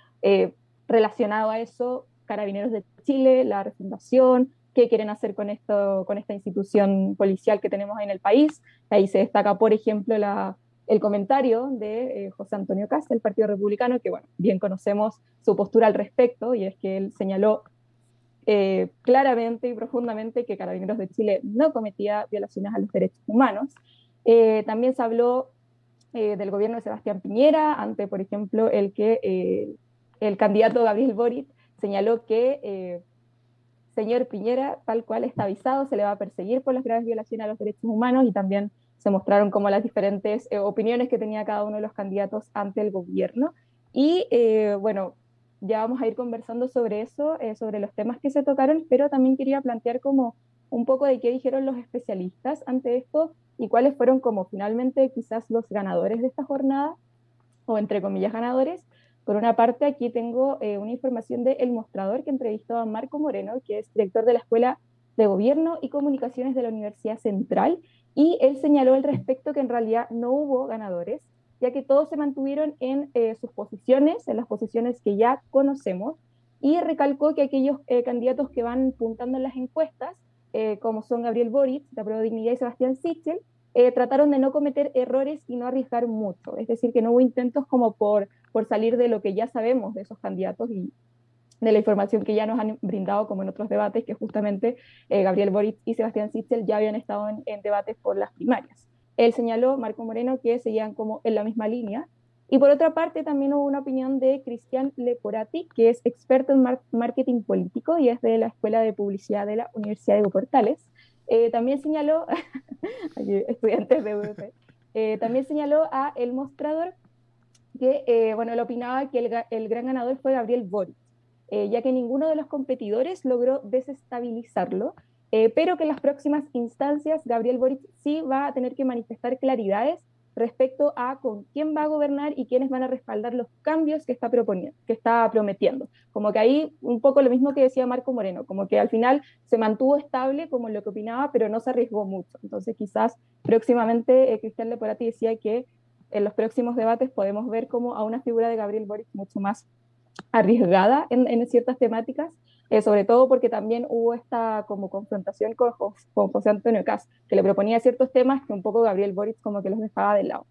relacionado a eso, Carabineros de Chile, la refundación, qué quieren hacer con, esto, con esta institución policial que tenemos en el país. Ahí se destaca, por ejemplo, el comentario de eh, José Antonio Cast, del Partido Republicano, que bueno, bien conocemos su postura al respecto, y es que él señaló eh, claramente y profundamente que Carabineros de Chile no cometía violaciones a los derechos humanos. Eh, también se habló del gobierno de Sebastián Piñera, ante, por ejemplo, el que el candidato Gabriel Boric señaló que señor Piñera, tal cual está avisado, se le va a perseguir por las graves violaciones a los derechos humanos y también se mostraron como las diferentes eh, opiniones que tenía cada uno de los candidatos ante el gobierno. Y eh, bueno, ya vamos a ir conversando sobre eso, eh, sobre los temas que se tocaron, pero también quería plantear como un poco de qué dijeron los especialistas ante esto y cuáles fueron como finalmente quizás los ganadores de esta jornada, o entre comillas ganadores, por una parte, aquí tengo eh, una información de El Mostrador que entrevistó a Marco Moreno, que es director de la Escuela de Gobierno y Comunicaciones de la Universidad Central, y él señaló al respecto que en realidad no hubo ganadores, ya que todos se mantuvieron en eh, sus posiciones, en las posiciones que ya conocemos, y recalcó que aquellos eh, candidatos que van puntando en las encuestas, como son Gabriel Boric, de Pro Dignidad y Sebastián Sichel, eh, trataron de no cometer errores y no arriesgar mucho. Es decir, que no hubo intentos como por, por salir de lo que ya sabemos de esos candidatos y de la información que ya nos han brindado, como en otros debates, que justamente eh, Gabriel Boric y Sebastián Sichel ya habían estado en, debates por las primarias. Él señaló, Marco Moreno, que seguían como en la misma línea. Y por otra parte, también hubo una opinión de Cristian Leporati, que es experto en marketing político y es de la Escuela de Publicidad de la Universidad de Portales. Eh, también señaló, estudiantes de eh, también señaló a El Mostrador que, eh, bueno, él opinaba que el, gran ganador fue Gabriel Boric, ya que ninguno de los competidores logró desestabilizarlo, pero que en las próximas instancias Gabriel Boric sí va a tener que manifestar claridades respecto a con quién va a gobernar y quiénes van a respaldar los cambios que está proponiendo, que está prometiendo. Como que ahí un poco lo mismo que decía Marco Moreno, como que al final se mantuvo estable como lo que opinaba, pero no se arriesgó mucho. Entonces quizás próximamente eh, Cristian Leporati decía que en los próximos debates podemos ver como a una figura de Gabriel Boric mucho más arriesgada en, ciertas temáticas, eh, sobre todo porque también hubo esta como confrontación con, José Antonio Cas, que le proponía ciertos temas que un poco Gabriel Boric como que los dejaba de lado.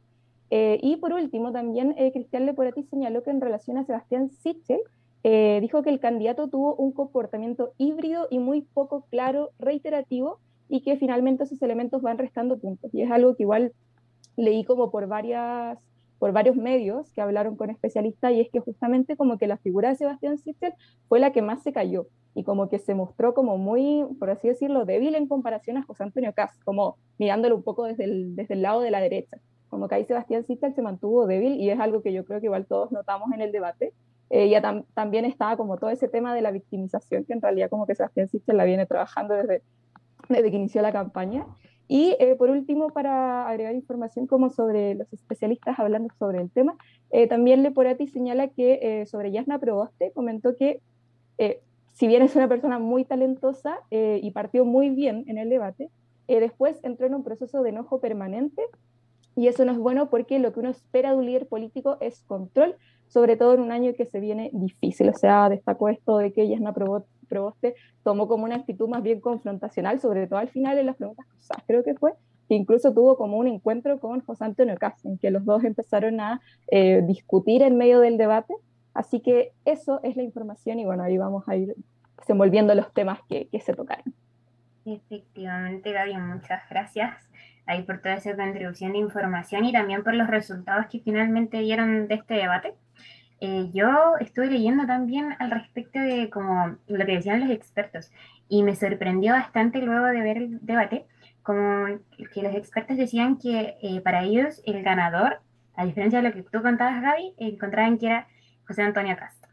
Eh, y por último, también eh, Cristian Leporati señaló que en relación a Sebastián Sichel, dijo que el candidato tuvo un comportamiento híbrido y muy poco claro, reiterativo, y que finalmente esos elementos van restando puntos. Y es algo que igual leí como por varias por varios medios que hablaron con especialistas y es que justamente como que la figura de Sebastián Sichel fue la que más se cayó y como que se mostró como muy, por así decirlo, débil en comparación a José Antonio Cas, como mirándolo un poco desde el, desde el lado de la derecha. Como que ahí Sebastián Sichel se mantuvo débil y es algo que yo creo que igual todos notamos en el debate. Eh, ya también estaba como todo ese tema de la victimización, que en realidad como que Sebastián Sichel la viene trabajando desde, desde que inició la campaña. Y eh, por último, para agregar información como sobre los especialistas hablando sobre el tema, eh, también Leporati señala que eh, sobre Yasna Proboste comentó que si bien es una persona muy talentosa y partió muy bien en el debate, después entró en un proceso de enojo permanente y eso no es bueno porque lo que uno espera de un líder político es control, sobre todo en un año que se viene difícil. O sea, destacó esto de que no aprobó Proboste tomó como una actitud más bien confrontacional, sobre todo al final en las preguntas cruzadas, creo que fue, que incluso tuvo como un encuentro con José Antonio Castro, en que los dos empezaron a eh, discutir en medio del debate. Así que eso es la información y bueno, ahí vamos a ir desenvolviendo los temas que, se tocaron. Efectivamente, Gaby, muchas gracias ahí por toda esa contribución de información y también por los resultados que finalmente dieron de este debate. Eh, yo estuve leyendo también al respecto de como lo que decían los expertos y me sorprendió bastante luego de ver el debate, como que los expertos decían que eh, para ellos el ganador, a diferencia de lo que tú contabas, Gaby, encontraban que era José Antonio Castro.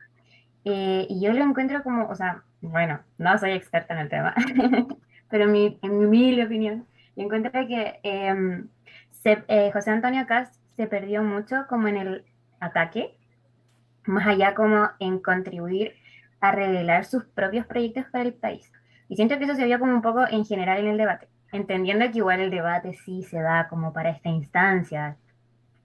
Eh, y yo lo encuentro como, o sea, bueno, no soy experta en el tema, pero mi, en mi humilde opinión, yo encuentro que em, José Antonio Castro se perdió mucho como en el ataque más allá como en contribuir a revelar sus propios proyectos para el país. Y siento que eso se vio como un poco en general en el debate, entendiendo que igual el debate sí se da como para esta instancia,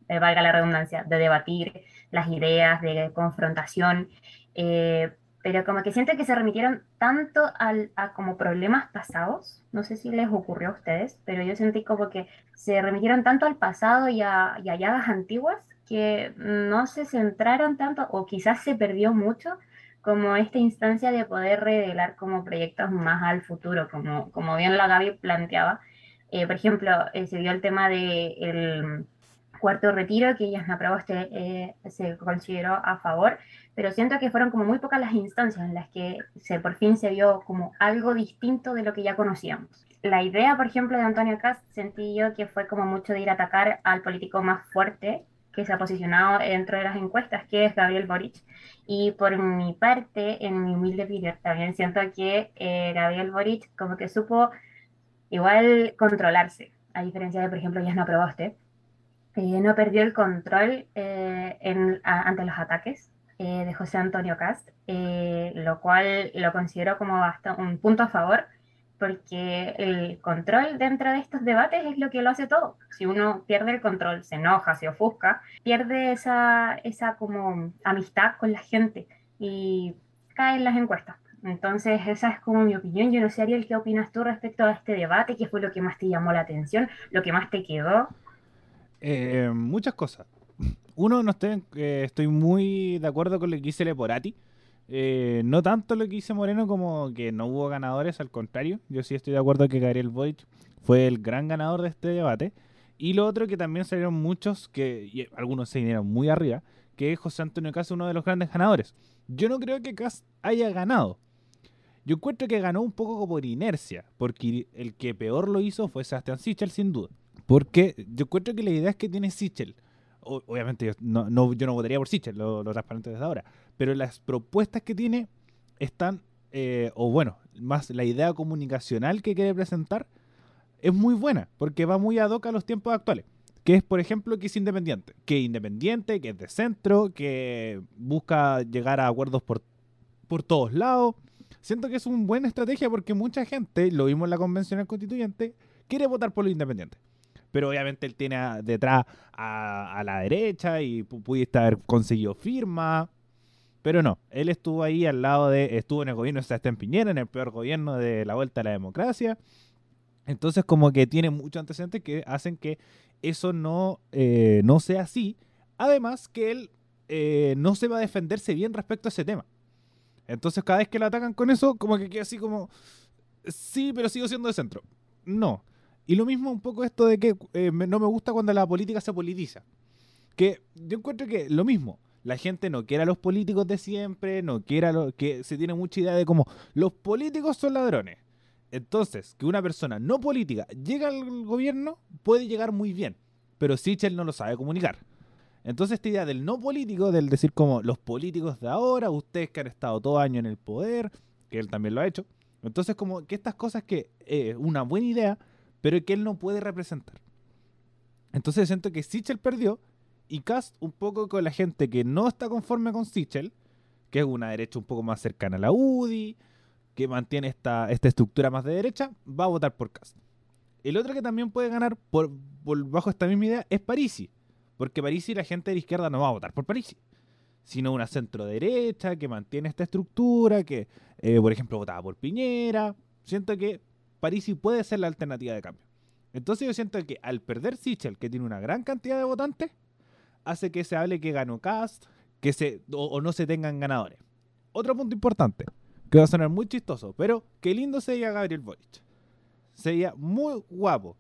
eh, valga la redundancia, de debatir las ideas, de confrontación, eh, pero como que siento que se remitieron tanto al, a como problemas pasados, no sé si les ocurrió a ustedes, pero yo sentí como que se remitieron tanto al pasado y a, y a llagas antiguas que no se centraron tanto o quizás se perdió mucho como esta instancia de poder revelar como proyectos más al futuro, como, como bien la Gaby planteaba. Eh, por ejemplo, eh, se dio el tema del cuarto retiro, que este, eh, se consideró a favor, pero siento que fueron como muy pocas las instancias en las que se, por fin se vio como algo distinto de lo que ya conocíamos. La idea, por ejemplo, de Antonio Cast sentí yo que fue como mucho de ir a atacar al político más fuerte que se ha posicionado dentro de las encuestas, que es Gabriel Boric. Y por mi parte, en mi humilde opinión, también siento que eh, Gabriel Boric como que supo igual controlarse, a diferencia de, por ejemplo, Yasna Proboste, eh, no perdió el control eh, en, ante los ataques eh, de José Antonio Cast, lo cual lo considero como hasta un punto a favor, porque el control dentro de estos debates es lo que lo hace todo. Si uno pierde el control, se enoja, se ofusca, pierde esa, esa como amistad con la gente y cae en las encuestas. Entonces, esa es como mi opinión. Yo no sé, Ariel, ¿qué opinas tú respecto a este debate? ¿Qué fue lo que más te llamó la atención? ¿Lo que más te quedó? Eh, muchas cosas. Uno, no estoy, eh, estoy muy de acuerdo con lo que dice Leporati. Eh, no tanto lo que dice Moreno como que no hubo ganadores, al contrario. Yo sí estoy de acuerdo que Gabriel Boric fue el gran ganador de este debate. Y lo otro que también salieron muchos, que algunos se vinieron muy arriba, que es José Antonio Cas uno de los grandes ganadores. Yo no creo que Cas haya ganado. Yo encuentro que ganó un poco por inercia, porque el que peor lo hizo fue Sebastián Sichel, sin duda. Porque yo encuentro que la idea es que tiene Sichel obviamente yo no, yo no votaría por Sichel, lo, transparente desde ahora, pero las propuestas que tiene están, eh, o bueno, más la idea comunicacional que quiere presentar es muy buena, porque va muy ad hoc a los tiempos actuales. Que es, por ejemplo, que es independiente. Que es independiente, que es de centro, que busca llegar a acuerdos por, por todos lados. Siento que es una buena estrategia porque mucha gente, lo vimos en la convención constituyente, quiere votar por lo independiente pero obviamente él tiene detrás a, la derecha y pudiste haber conseguido firma. Pero no, él estuvo ahí al lado de, estuvo en el gobierno de Sebastián Piñera, en el peor gobierno de la vuelta a la democracia. Entonces como que tiene muchos antecedentes que hacen que eso no, eh, no sea así. Además que él eh, no se va a defenderse bien respecto a ese tema. Entonces cada vez que lo atacan con eso, como que queda así como, sí, pero sigo siendo de centro. No. Y lo mismo un poco esto de que eh, no me gusta cuando la política se politiza. Que yo encuentro que lo mismo, la gente no quiere a los políticos de siempre, no quiere a los, que se tiene mucha idea de cómo los políticos son ladrones. Entonces, que una persona no política llegue al gobierno puede llegar muy bien, pero Sichel no lo sabe comunicar. Entonces esta idea del no político, del decir como los políticos de ahora, ustedes que han estado todo año en el poder, que él también lo ha hecho. Entonces como que estas cosas que es eh, una buena idea, pero que él no puede representar. Entonces siento que Sichel perdió y Cast un poco con la gente que no está conforme con Sichel, que es una derecha un poco más cercana a la UDI, que mantiene esta, esta estructura más de derecha, va a votar por Cast. El otro que también puede ganar por, bajo esta misma idea es Parisi, porque Parisi la gente de la izquierda no va a votar por Parisi. sino una centro derecha que mantiene esta estructura, que, eh, por ejemplo, votaba por Piñera. Siento que Parisi puede ser la alternativa de cambio. Entonces yo siento que al perder Sichel, que tiene una gran cantidad de votantes, hace que se hable que ganó Cast, que se, o, no se tengan ganadores. Otro punto importante, que va a sonar muy chistoso, pero qué lindo se veía Gabriel Boric. Se veía muy guapo.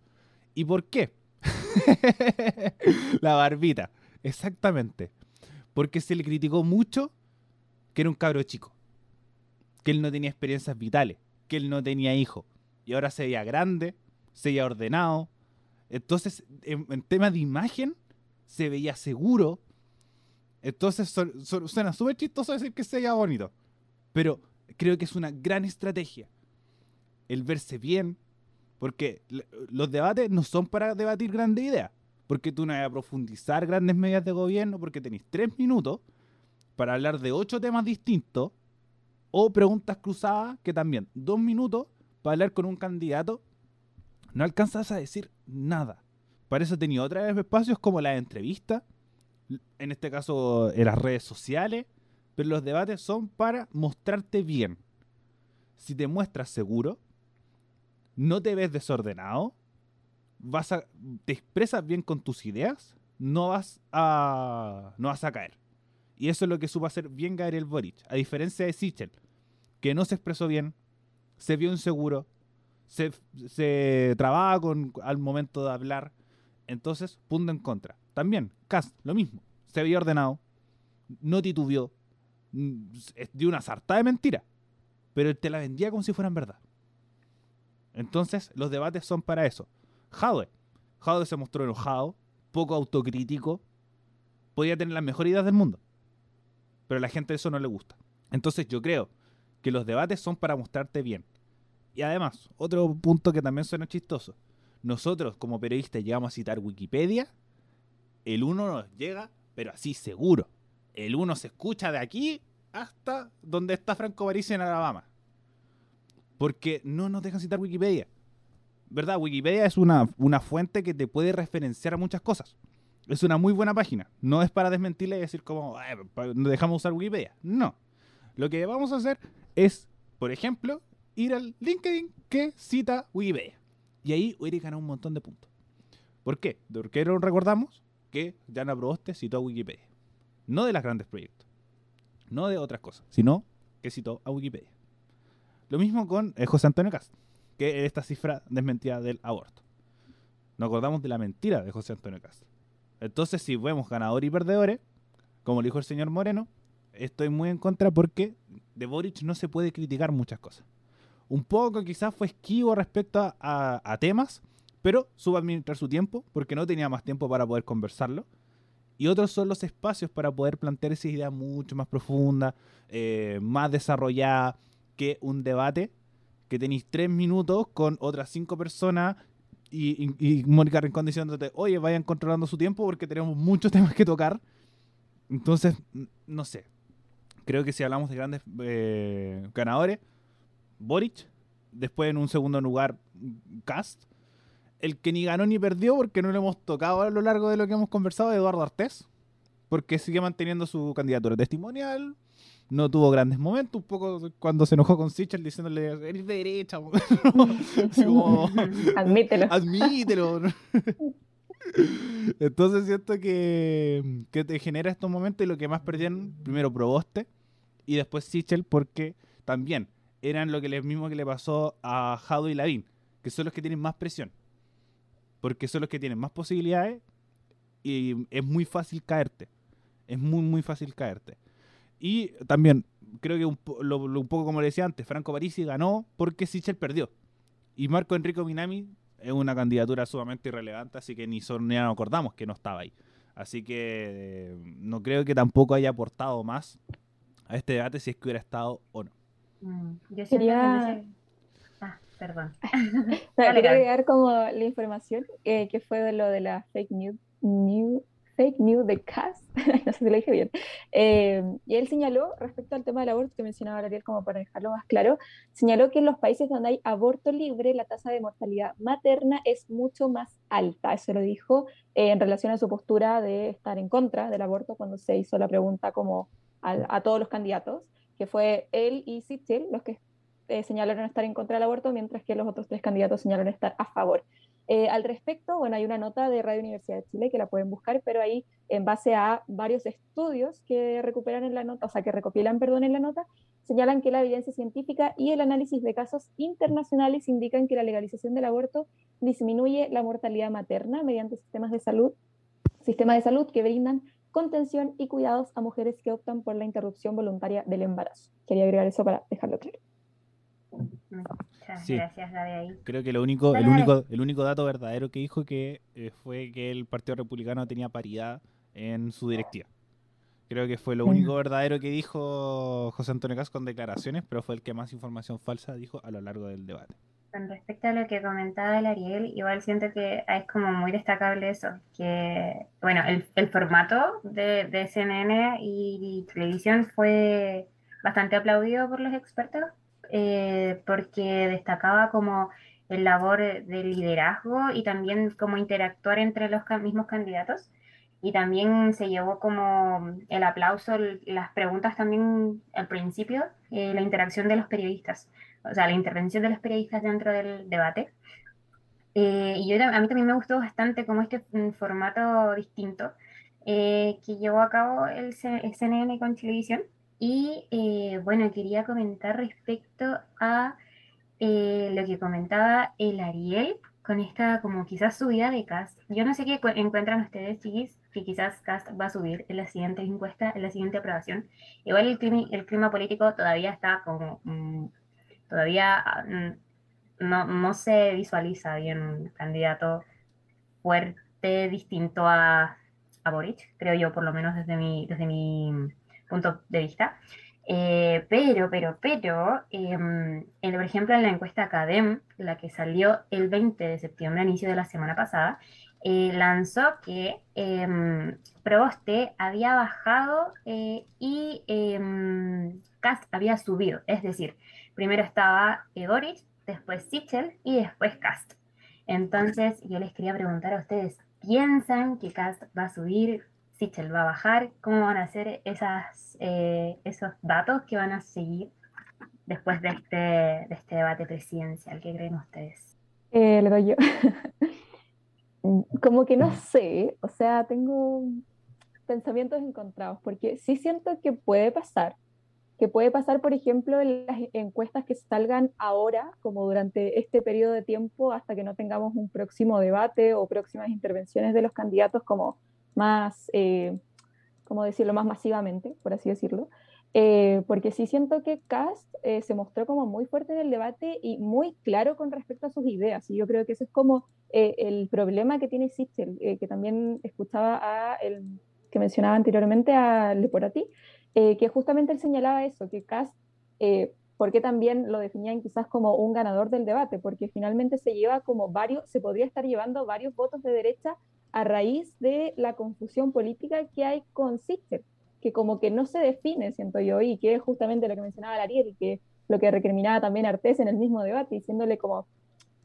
¿Y por qué? la barbita, exactamente. Porque se le criticó mucho que era un cabro chico, que él no tenía experiencias vitales, que él no tenía hijos. Y ahora se veía grande, se veía ordenado. Entonces, en, tema de imagen, se veía seguro. Entonces, suena súper chistoso decir que se veía bonito. Pero creo que es una gran estrategia. El verse bien. Porque los debates no son para debatir grandes ideas. Porque tú no vas a profundizar grandes medidas de gobierno porque tenéis tres minutos para hablar de ocho temas distintos. O preguntas cruzadas que también dos minutos para hablar con un candidato no alcanzas a decir nada. Para eso tenía otros espacios como las entrevistas, en este caso en las redes sociales, pero los debates son para mostrarte bien. Si te muestras seguro, no te ves desordenado, vas te expresas bien con tus ideas, no vas a, no vas a caer. Y eso es lo que supo hacer bien Gabriel Boric, a diferencia de Sichel, que no se expresó bien, se vio inseguro, se, se trababa con, al momento de hablar. Entonces, punto en contra. También, Cast, lo mismo. Se había ordenado, no titubeó, mm, dio una sarta de mentira, pero te la vendía como si fueran verdad. Entonces, los debates son para eso. Jadwe. Jadwe se mostró enojado, poco autocrítico, podía tener las mejores ideas del mundo, pero a la gente eso no le gusta. Entonces, yo creo que los debates son para mostrarte bien. Y además, otro punto que también suena chistoso. Nosotros como periodistas llegamos a citar Wikipedia, el uno nos llega, pero así seguro. El uno se escucha de aquí hasta donde está Franco Parisi en Alabama. Porque no nos dejan citar Wikipedia. ¿Verdad? Wikipedia es una, una fuente que te puede referenciar a muchas cosas. Es una muy buena página. No es para desmentirle y decir como, no dejamos usar Wikipedia. No. Lo que vamos a hacer es, por ejemplo, ir al LinkedIn que cita Wikipedia. Y ahí hubiera ganado un montón de puntos. ¿Por qué? Porque recordamos que Jana Proboste citó a Wikipedia. No de los grandes proyectos. No de otras cosas. Sino que citó a Wikipedia. Lo mismo con eh, José Antonio Cast. Que esta cifra desmentida del aborto. Nos acordamos de la mentira de José Antonio Cast. Entonces, si vemos ganadores y perdedores, como lo dijo el señor Moreno, estoy muy en contra porque de Boric no se puede criticar muchas cosas un poco quizás fue esquivo respecto a, temas, pero supo administrar su tiempo porque no tenía más tiempo para poder conversarlo. Y otros son los espacios para poder plantear esa idea mucho más profunda, eh, más desarrollada que un debate que tenéis tres minutos con otras cinco personas y, y, Mónica Rincón diciéndote, oye, vayan controlando su tiempo porque tenemos muchos temas que tocar. Entonces, no sé. Creo que si hablamos de grandes eh, ganadores, Boric, después en un segundo lugar Cast, el que ni ganó ni perdió porque no lo hemos tocado a lo largo de lo que hemos conversado, Eduardo Artés, porque sigue manteniendo su candidatura testimonial, no tuvo grandes momentos, un poco cuando se enojó con Sichel diciéndole, eres de derecha, admítelo. Admítelo. Entonces siento que, que te genera estos momentos y lo que más perdieron, primero Proboste y después Sichel porque también eran lo que le mismo que le pasó a Jado y Lavín, que son los que tienen más presión. Porque son los que tienen más posibilidades y es muy fácil caerte. Es muy, muy fácil caerte. Y también, creo que un, poco como le decía antes, Franco Parisi ganó porque Sichel perdió. Y Marco Enrico Minami es una candidatura sumamente irrelevante, así que ni, nos acordamos que no estaba ahí. Así que eh, no creo que tampoco haya aportado más a este debate si es que hubiera estado o no. Mm, yo quería... Ah, perdón. quería agregar como la información eh, que fue de lo de la fake news, new, fake news de Cass, no sé si lo dije bien, eh, y él señaló, respecto al tema del aborto que mencionaba Ariel, como para dejarlo más claro, señaló que en los países donde hay aborto libre, la tasa de mortalidad materna es mucho más alta. Eso lo dijo eh, en relación a su postura de estar en contra del aborto cuando se hizo la pregunta como a, todos los candidatos, que fue él y Sichel los que eh, señalaron estar en contra del aborto, mientras que los otros tres candidatos señalaron estar a favor. Eh, al respecto, bueno, hay una nota de Radio Universidad de Chile que la pueden buscar, pero ahí en base a varios estudios que recuperan en la nota, o sea, que recopilan, perdón, en la nota, señalan que la evidencia científica y el análisis de casos internacionales indican que la legalización del aborto disminuye la mortalidad materna mediante sistemas de salud, sistemas de salud que brindan contención y cuidados a mujeres que optan por la interrupción voluntaria del embarazo. Quería agregar eso para dejarlo claro. Muchas gracias, David. Creo que lo único, el único, el único dato verdadero que dijo que eh, fue que el Partido Republicano tenía paridad en su directiva. Creo que fue lo único verdadero que dijo José Antonio Cas con declaraciones, pero fue el que más información falsa dijo a lo largo del debate. Con respecto a lo que comentaba el Ariel, igual siento que es como muy destacable eso, que, bueno, el, formato de, de CNN y televisión fue bastante aplaudido por los expertos, eh, porque destacaba como el labor de liderazgo y también como interactuar entre los mismos candidatos. Y también se llevó como el aplauso, las preguntas también al principio, eh, la interacción de los periodistas, o sea, la intervención de los periodistas dentro del debate. Eh, y yo, a mí también me gustó bastante como este mm, formato distinto que llevó a cabo el CNN con televisión y eh, bueno, quería comentar respecto a eh, lo que comentaba el Ariel con esta como quizás subida de Cast. Yo no sé qué encuentran ustedes, chiquis, que quizás Cast va a subir en la siguiente encuesta, en la siguiente aprobación. Igual el clima, el clima político todavía está como, mm, todavía mm, no, no se visualiza bien un candidato fuerte, distinto a, a Boric, creo yo, por lo menos desde mi, desde mi punto de vista. Eh, pero, pero, pero, em, por ejemplo, en la encuesta Academ, la que salió el 20 de septiembre, a inicio de la semana pasada, eh, lanzó que eh, Proboste había bajado eh, y em, Cast había subido. Es decir, primero estaba Boric, después Sichel y después Cast. Entonces, yo les quería preguntar a ustedes, ¿piensan que Cast va a subir? Sichel va a bajar, cómo van a ser esas, eh, esos datos que van a seguir después de este, de este debate presidencial. ¿Qué creen ustedes? Eh, lo yo. Como que no sé, o sea, tengo pensamientos encontrados, porque sí siento que puede pasar, que puede pasar, por ejemplo, en las encuestas que salgan ahora, como durante este periodo de tiempo, hasta que no tengamos un próximo debate o próximas intervenciones de los candidatos, como más, eh, ¿cómo decirlo?, más masivamente, por así decirlo. Eh, porque sí siento que Cast eh, se mostró como muy fuerte en el debate y muy claro con respecto a sus ideas. Y yo creo que eso es como el problema que tiene Sichel, que también escuchaba a el que mencionaba anteriormente, a Leporati, que justamente él señalaba eso, que Cast, porque también lo definían quizás como un ganador del debate, porque finalmente se lleva como varios, se podría estar llevando varios votos de derecha a raíz de la confusión política que hay con Sichel, que como que no se define, siento yo, y que es justamente lo que mencionaba Ariel, que lo que recriminaba también Artés en el mismo debate, diciéndole como,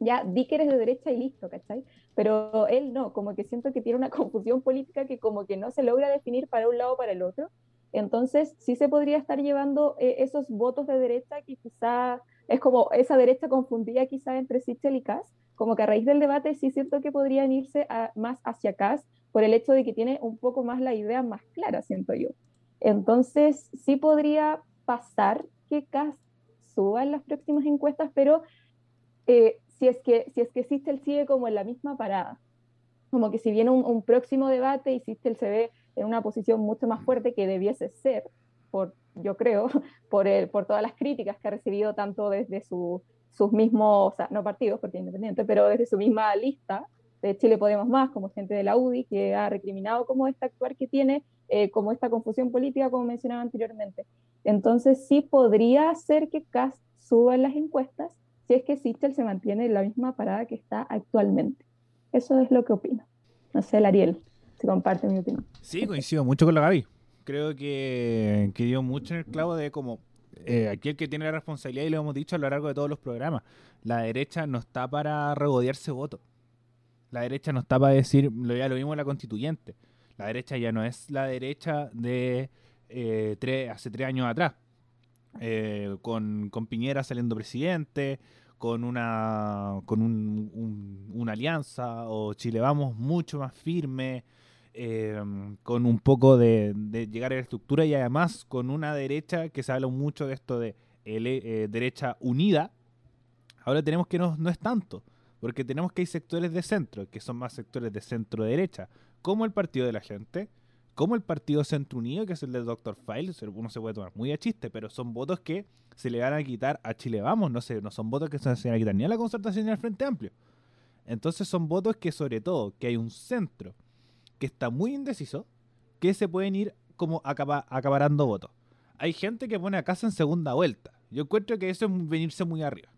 ya, di que eres de derecha y listo, ¿cachai? Pero él no, como que siento que tiene una confusión política que como que no se logra definir para un lado o para el otro. Entonces, sí se podría estar llevando eh, esos votos de derecha que quizá es como esa derecha confundida quizá entre Sichel y Kass, como que a raíz del debate sí siento que podrían irse más hacia Kass por el hecho de que tiene un poco más la idea más clara, siento yo. Entonces, sí podría pasar que Kass suba en las próximas encuestas, pero eh, si, es que, si es que Sistel sigue como en la misma parada, como que si viene un, próximo debate y Sistel se ve en una posición mucho más fuerte que debiese ser, por, yo creo, por, el, por todas las críticas que ha recibido tanto desde su sus mismos, o sea, no partidos porque es independiente, pero desde su misma lista de Chile Podemos Más, como gente de la UDI, que ha recriminado como este actuar que tiene, eh, como esta confusión política, como mencionaba anteriormente. Entonces sí podría ser que Cast suba en las encuestas si es que Sichel se mantiene en la misma parada que está actualmente. Eso es lo que opino. No sé, Ariel, comparte mi opinión. Sí, coincido mucho con la Gaby. Creo que, dio mucho en el clavo de como eh, aquí el que tiene la responsabilidad, y lo hemos dicho a lo largo de todos los programas, la derecha no está para regodearse votos. La derecha no está para decir, lo, ya lo vimos en la constituyente. La derecha ya no es la derecha de eh, hace tres años atrás, eh, con, con, Piñera saliendo presidente, con una con un, una alianza, o Chile Vamos mucho más firme, eh, con un poco de, llegar a la estructura y además con una derecha que se habla mucho de esto de eh, derecha unida. Ahora tenemos que no, no es tanto, porque tenemos que hay sectores de centro, que son más sectores de centro-derecha, como el Partido de la Gente, como el Partido Centro Unido, que es el del Dr. File, uno se puede tomar muy a chiste, pero son votos que se le van a quitar a Chile Vamos, no sé, no son votos que se van a quitar ni a la concertación ni al Frente Amplio. Entonces son votos que sobre todo, que hay un centro que está muy indeciso, que se pueden ir como acaparando votos. Hay gente que pone a casa en segunda vuelta. Yo encuentro que eso es venirse muy arriba.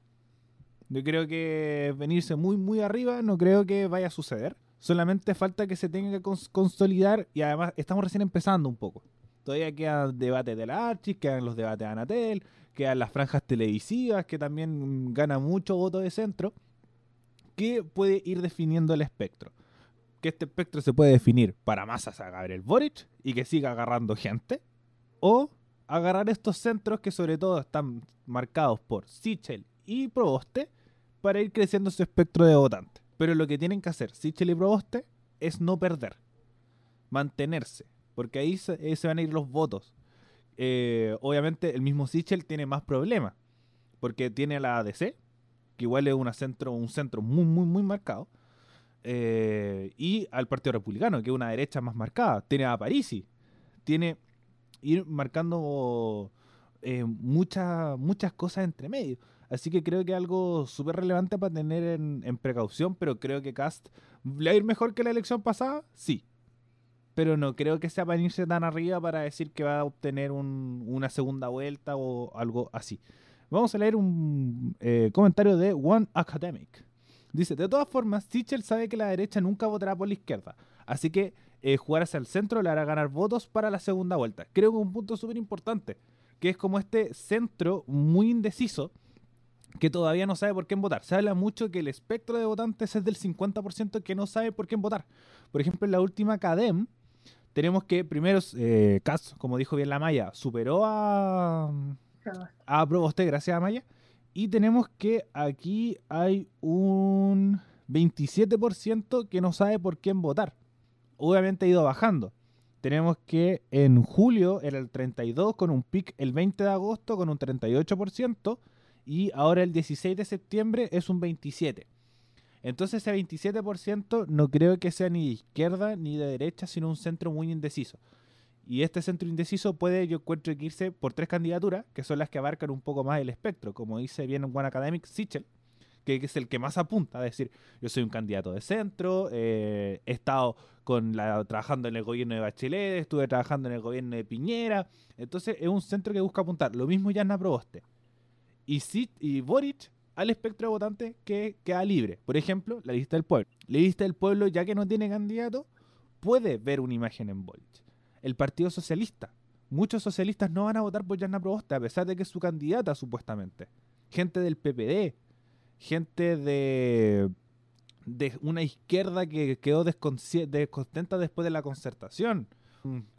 Yo creo que venirse muy, muy arriba no creo que vaya a suceder. Solamente falta que se tenga que consolidar y además estamos recién empezando un poco. Todavía quedan debates de la Archis, quedan los debates de Anatel, quedan las franjas televisivas que también gana mucho voto de centro, que puede ir definiendo el espectro que este espectro se puede definir para masas a Gabriel Boric y que siga agarrando gente, o agarrar estos centros que sobre todo están marcados por Sichel y Proboste para ir creciendo su espectro de votantes. Pero lo que tienen que hacer Sichel y Proboste es no perder, mantenerse, porque ahí se, van a ir los votos. Eh, obviamente el mismo Sichel tiene más problemas, porque tiene a la ADC, que igual es centro, un centro muy, muy, muy marcado eh, y al Partido Republicano, que es una derecha más marcada. Tiene a Parisi. Tiene ir marcando eh, muchas, muchas cosas entre medio. Así que creo que es algo súper relevante para tener en, precaución, pero creo que Cast va a ir mejor que la elección pasada, sí. Pero no creo que sea para irse tan arriba para decir que va a obtener una segunda vuelta o algo así. Vamos a leer un eh, comentario de One Academic. Dice, de todas formas, Sichel sabe que la derecha nunca votará por la izquierda, así que eh, jugar hacia el centro le hará ganar votos para la segunda vuelta. Creo que un punto súper importante, que es como este centro muy indeciso, que todavía no sabe por quién votar. Se habla mucho que el espectro de votantes es del 50% que no sabe por quién votar. Por ejemplo, en la última CADEM, tenemos que primero, eh, como dijo bien la Maya, superó a, a Proboste, gracias a Maya. Y tenemos que aquí hay un 27% que no sabe por quién votar. Obviamente ha ido bajando. Tenemos que en julio era el 32 con un pic el 20 de agosto con un 38% y ahora el 16 de septiembre es un 27%. Entonces ese 27% no creo que sea ni de izquierda ni de derecha, sino un centro muy indeciso. Y este centro indeciso puede, yo encuentro, irse por tres candidaturas, que son las que abarcan un poco más el espectro, como dice bien en One Academic, Sichel, que es el que más apunta, a decir, yo soy un candidato de centro, eh, he estado con la, trabajando en el gobierno de Bachelet, estuve trabajando en el gobierno de Piñera, entonces es un centro que busca apuntar. Lo mismo Yana Proboste. Y, y Boric al espectro de votantes que queda libre. Por ejemplo, la lista del pueblo. La lista del pueblo, ya que no tiene candidato, puede ver una imagen en Boric el Partido Socialista. Muchos socialistas no van a votar por Yana Proboste, a pesar de que es su candidata, supuestamente. Gente del PPD, gente de, de una izquierda que quedó descontenta después de la concertación.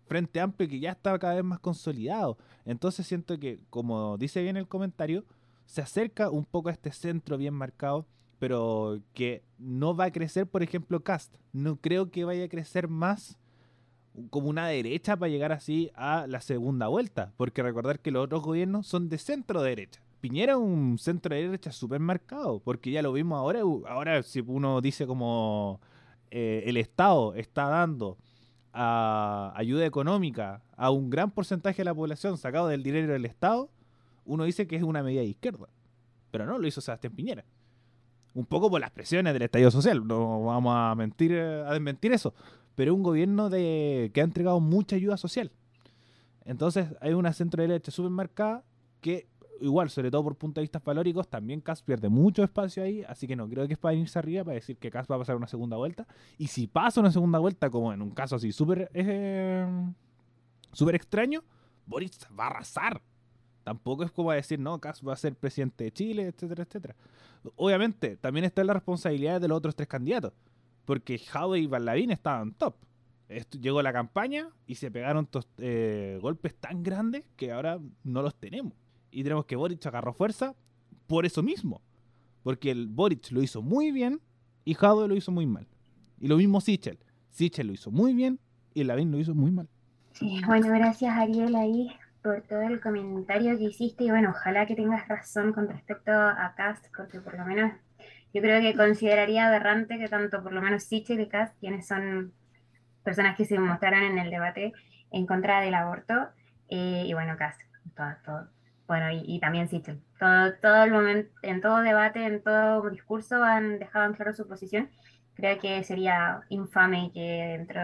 Frente Amplio que ya está cada vez más consolidado. Entonces siento que, como dice bien el comentario, se acerca un poco a este centro bien marcado, pero que no va a crecer, por ejemplo, Cast. No creo que vaya a crecer más como una derecha para llegar así a la segunda vuelta. Porque recordar que los otros gobiernos son de centro derecha. Piñera es un centro derecha súper marcado, porque ya lo vimos ahora. Ahora, si uno dice como eh, el Estado está dando ayuda económica a un gran porcentaje de la población sacado del dinero del Estado, uno dice que es una medida de izquierda. Pero no, lo hizo Sebastián Piñera. Un poco por las presiones del estallido social, no vamos a mentir, a desmentir eso pero un gobierno de, que ha entregado mucha ayuda social. Entonces hay una centro derecha súper marcada que igual, sobre todo por puntos de vista valóricos, también Cas pierde mucho espacio ahí, así que no creo que es para irse arriba para decir que Cas va a pasar una segunda vuelta. Y si pasa una segunda vuelta, como en un caso así súper eh, súper extraño, Boris va a arrasar. Tampoco es como decir, no, Cas va a ser presidente de Chile, etcétera, etcétera. Obviamente, también está la responsabilidad de los otros tres candidatos, porque Jaude y Lavín estaban top. llegó la campaña y se pegaron eh, golpes tan grandes que ahora no los tenemos y tenemos que Boric agarró fuerza por eso mismo. Porque el Boric lo hizo muy bien y Jadwe lo hizo muy mal. Y lo mismo Sichel. Sichel lo hizo muy bien y Lavín lo hizo muy mal. Sí, bueno, gracias Ariel ahí por todo el comentario que hiciste y bueno, ojalá que tengas razón con respecto a Cast, porque por lo menos yo creo que consideraría aberrante que tanto por lo menos Sichel y Cast, quienes son personas que se mostraron en el debate en contra del aborto, eh, y bueno, Cast, todo, todo, bueno, y, también Sichel. Todo, todo el momento, en todo debate, en todo discurso han dejado en claro su posición. Creo que sería infame que dentro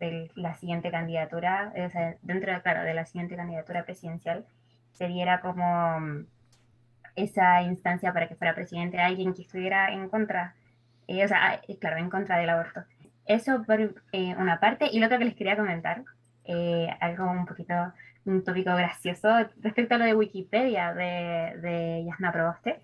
de la siguiente candidatura, o sea, dentro, claro, de la siguiente candidatura presidencial, se diera como esa instancia para que fuera presidente alguien que estuviera en contra, eh, o sea, ah, eh, claro, en contra del aborto. Eso por eh, una parte. Y lo otro que les quería comentar, algo un poquito un tópico gracioso respecto a lo de Wikipedia de, de Yasna Proboste.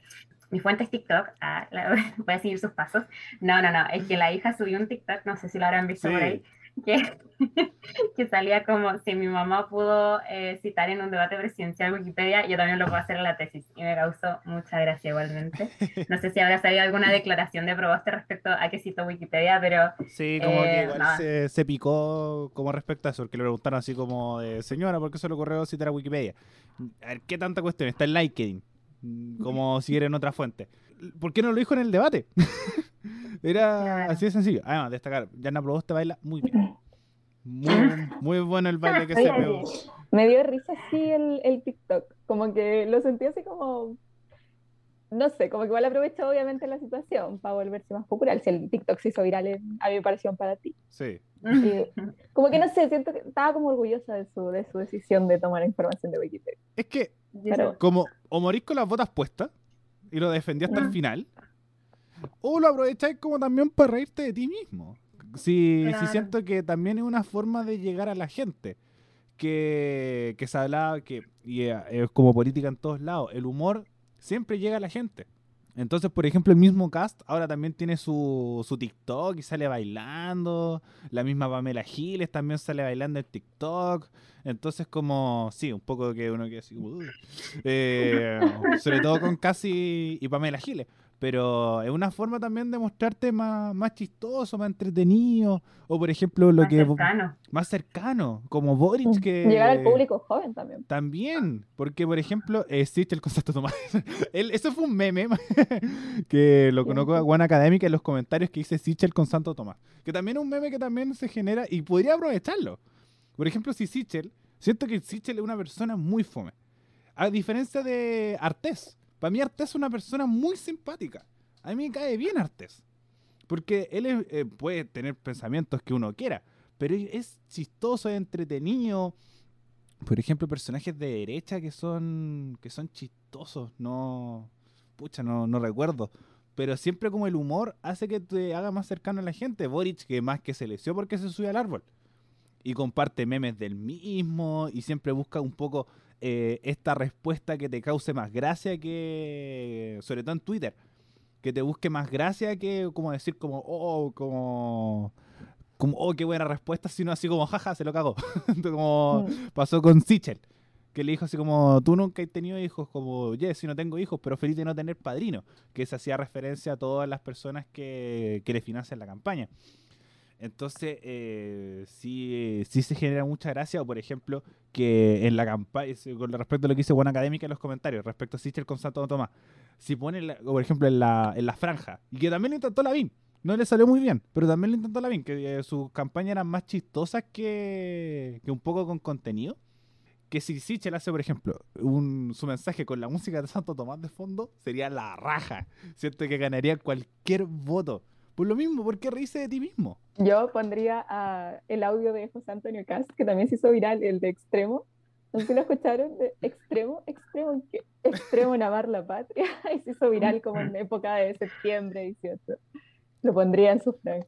Mi fuente es TikTok, ah, voy a seguir sus pasos. No, no, no, es que la hija subió un TikTok, no sé si lo habrán visto por ahí, que, que salía como si mi mamá pudo eh, citar en un debate presidencial Wikipedia, yo también lo puedo hacer en la tesis y me causó mucha gracia igualmente. No sé si habrá salido alguna declaración de Proboste respecto a que citó Wikipedia, pero... Sí, como que eh, igual se, picó como respecto a eso, porque le preguntaron así como, de, señora, ¿por qué se le ocurrió citar a Wikipedia? A ver, ¿qué tanta cuestión? Está en LinkedIn, como si era en otra fuente. ¿Por qué no lo dijo en el debate? Era así de sencillo. Además, destacar, Yana Proboste baila muy bien. Muy, muy bueno el baile que se pegó. Me dio risa así el, el TikTok. Como que lo sentí así como no sé, como que igual aprovechó obviamente la situación para volverse más popular. Si el TikTok se hizo viral, a mí me pareció para ti. Sí. como que no sé, siento que estaba como orgullosa de su, de su decisión de tomar información de Wikipedia. Es que, como o morís con las botas puestas y lo defendí hasta el final, o lo aprovecháis como también para reírte de ti mismo. Si, siento que también es una forma de llegar a la gente. Que, que se hablaba que, eh, es como política en todos lados, el humor siempre llega a la gente. Entonces, por ejemplo, el mismo cast ahora también tiene su, su TikTok y sale bailando. La misma Pamela Giles también sale bailando en TikTok. Entonces, como, sí, un poco que uno que así, eh, sobre todo con Casi y Pamela Giles pero es una forma también de mostrarte más, más chistoso, más entretenido, o por ejemplo lo más que... Cercano. Más cercano, como Boric que... Llegar al público joven también. También, porque por ejemplo, existe el concepto Tomás. eso fue un meme que lo conozco a Juan Académica en los comentarios que dice Sichel con Santo Tomás, que también es un meme que también se genera y podría aprovecharlo. Por ejemplo, si Sichel, siento que Sichel es una persona muy fome. A diferencia de Artés, para mí Artés es una persona muy simpática. A mí me cae bien Artés. Porque él eh, puede tener pensamientos que uno quiera, pero es chistoso, es entretenido. Por ejemplo, personajes de derecha que son que son chistosos, no pucha, no, no recuerdo, pero siempre como el humor hace que te haga más cercano a la gente. Boric que más que se lesió porque se sube al árbol y comparte memes del mismo y siempre busca un poco eh, esta respuesta que te cause más gracia que, sobre todo en Twitter, que te busque más gracia que como decir como, oh, como, como, oh, qué buena respuesta, sino así como, jaja, se lo cago. como mm. pasó con Sichel, que le dijo así como, tú nunca has tenido hijos, como, yes, si no tengo hijos, pero feliz de no tener padrino, que se hacía referencia a todas las personas que, que le financian la campaña. Entonces, eh, sí, sí se genera mucha gracia, o por ejemplo, que en la campaña, con respecto a lo que dice Buena Académica en los comentarios, respecto a Sister con Santo Tomás, si pone, por ejemplo, en la, en la franja, y que también lo intentó Lavín, no le salió muy bien, pero también lo intentó Lavín, que eh, sus campañas eran más chistosas que, que un poco con contenido. Que si Sichel hace, por ejemplo, un, su mensaje con la música de Santo Tomás de fondo, sería la raja. Siento que ganaría cualquier voto. Por lo mismo, ¿por qué reírse de ti mismo? Yo pondría el audio de José Antonio Cast, que también se hizo viral, el de Extremo, No sé si lo escucharon, extremo, extremo, extremo en amar la patria, y se hizo viral como en época de septiembre 18. Lo pondría en su franja.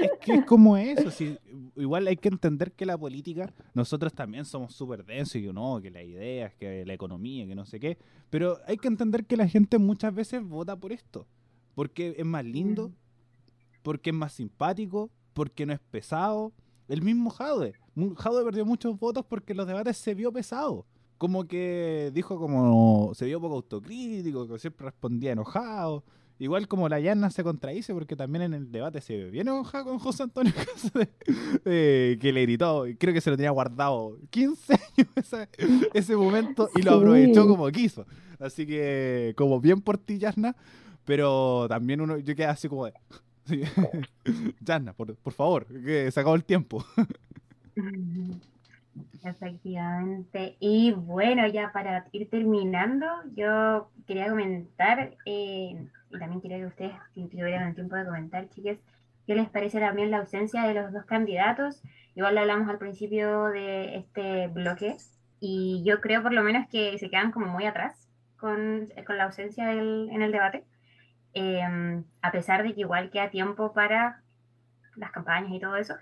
Es que es como eso, si, igual hay que entender que la política, nosotros también somos súper densos y no, que las ideas, que la economía, que no sé qué, pero hay que entender que la gente muchas veces vota por esto, porque es más lindo, mm. porque es más simpático, porque no es pesado. El mismo Jaude, Jaude perdió muchos votos porque los debates se vio pesado. Como que dijo como se vio poco autocrítico, que siempre respondía enojado. Igual como la Llana se contradice, porque también en el debate se viene enojado con José Antonio que le gritó, creo que se lo tenía guardado 15 años ese, momento y lo aprovechó como quiso. Así que, como bien por ti, Yarna, pero también uno, yo quedé así como de, Yarna, por, por favor, que se acabó el tiempo. Efectivamente. Y bueno, ya para ir terminando, yo quería comentar, eh, y también quería que ustedes tuvieran el tiempo de comentar, chiques, qué les parece también la ausencia de los dos candidatos. Igual lo hablamos al principio de este bloque, y yo creo por lo menos que se quedan como muy atrás con, la ausencia en el debate, em, a pesar de que igual queda tiempo para las campañas y todo eso.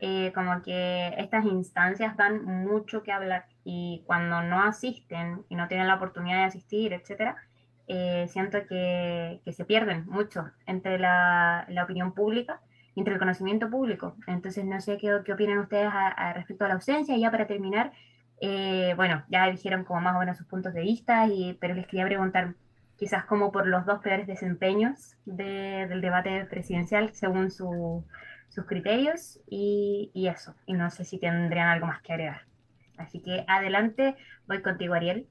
Eh, como que estas instancias dan mucho que hablar y cuando no asisten y no tienen la oportunidad de asistir, etcétera, eh, siento que, que, se pierden mucho entre la, la, opinión pública y entre el conocimiento público. Entonces, no sé qué, qué opinan ustedes a, respecto a la ausencia. Y ya para terminar, eh, bueno, ya dijeron como más o menos sus puntos de vista, y, pero les quería preguntar quizás como por los dos peores desempeños de, del debate presidencial según su, sus criterios y, y, eso. Y no sé si tendrían algo más que agregar. Así que adelante, voy contigo, Ariel.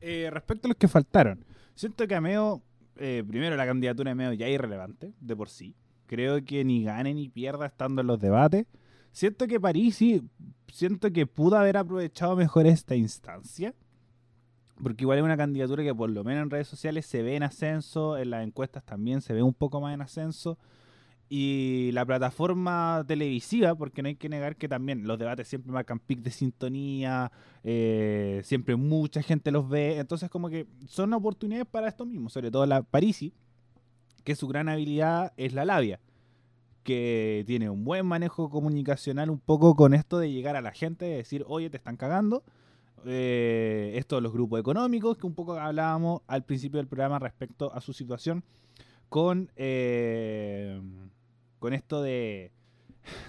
Eh, respecto a los que faltaron, siento que a Meo, eh, primero la candidatura de Meo ya es irrelevante de por sí. Creo que ni gane ni pierda estando en los debates. Siento que Parisi, siento que pudo haber aprovechado mejor esta instancia. Porque igual es una candidatura que por lo menos en redes sociales se ve en ascenso, en las encuestas también se ve un poco más en ascenso. Y la plataforma televisiva, porque no hay que negar que también los debates siempre marcan pic de sintonía, eh, siempre mucha gente los ve, entonces como que son oportunidades para esto mismo, sobre todo la Parisi, que su gran habilidad es la labia, que tiene un buen manejo comunicacional un poco con esto de llegar a la gente, de decir, oye, te están cagando, eh, esto de los grupos económicos, que un poco hablábamos al principio del programa respecto a su situación con... Eh, con esto de,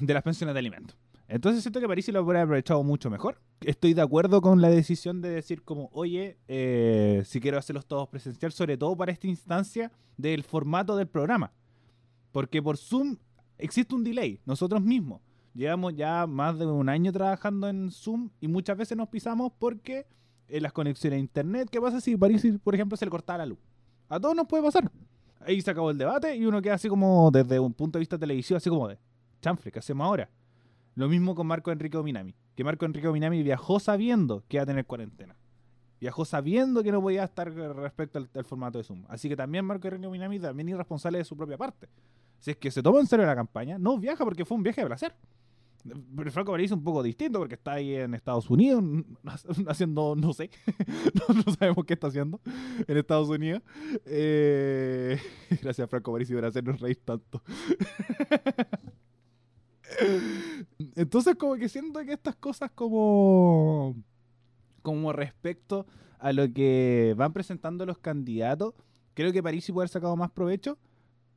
de las pensiones de alimentos. Entonces siento que París lo hubiera aprovechado mucho mejor. Estoy de acuerdo con la decisión de decir como, oye, eh, si quiero hacerlos todos presencial, sobre todo para esta instancia del formato del programa. Porque por Zoom existe un delay, nosotros mismos. Llevamos ya más de un año trabajando en Zoom y muchas veces nos pisamos porque en las conexiones a internet, ¿qué pasa si París, por ejemplo, se le corta la luz? A todos nos puede pasar ahí se acabó el debate y uno queda así como desde un punto de vista televisivo, así como de chanfle, ¿qué hacemos ahora? Lo mismo con Marco Enrique Ominami, que Marco Enrique Ominami viajó sabiendo que iba a tener cuarentena. Viajó sabiendo que no podía estar respecto al, formato de Zoom. Así que también Marco Enrique Ominami también irresponsable de su propia parte. Si es que se toma en serio la campaña, no viaja porque fue un viaje de placer. Pero Franco París es un poco distinto porque está ahí en Estados Unidos haciendo, no sé, no, sabemos qué está haciendo en Estados Unidos. Eh, gracias Franco París por hacernos reír tanto. Entonces como que siento que estas cosas como, como respecto a lo que van presentando los candidatos, creo que París sí puede haber sacado más provecho,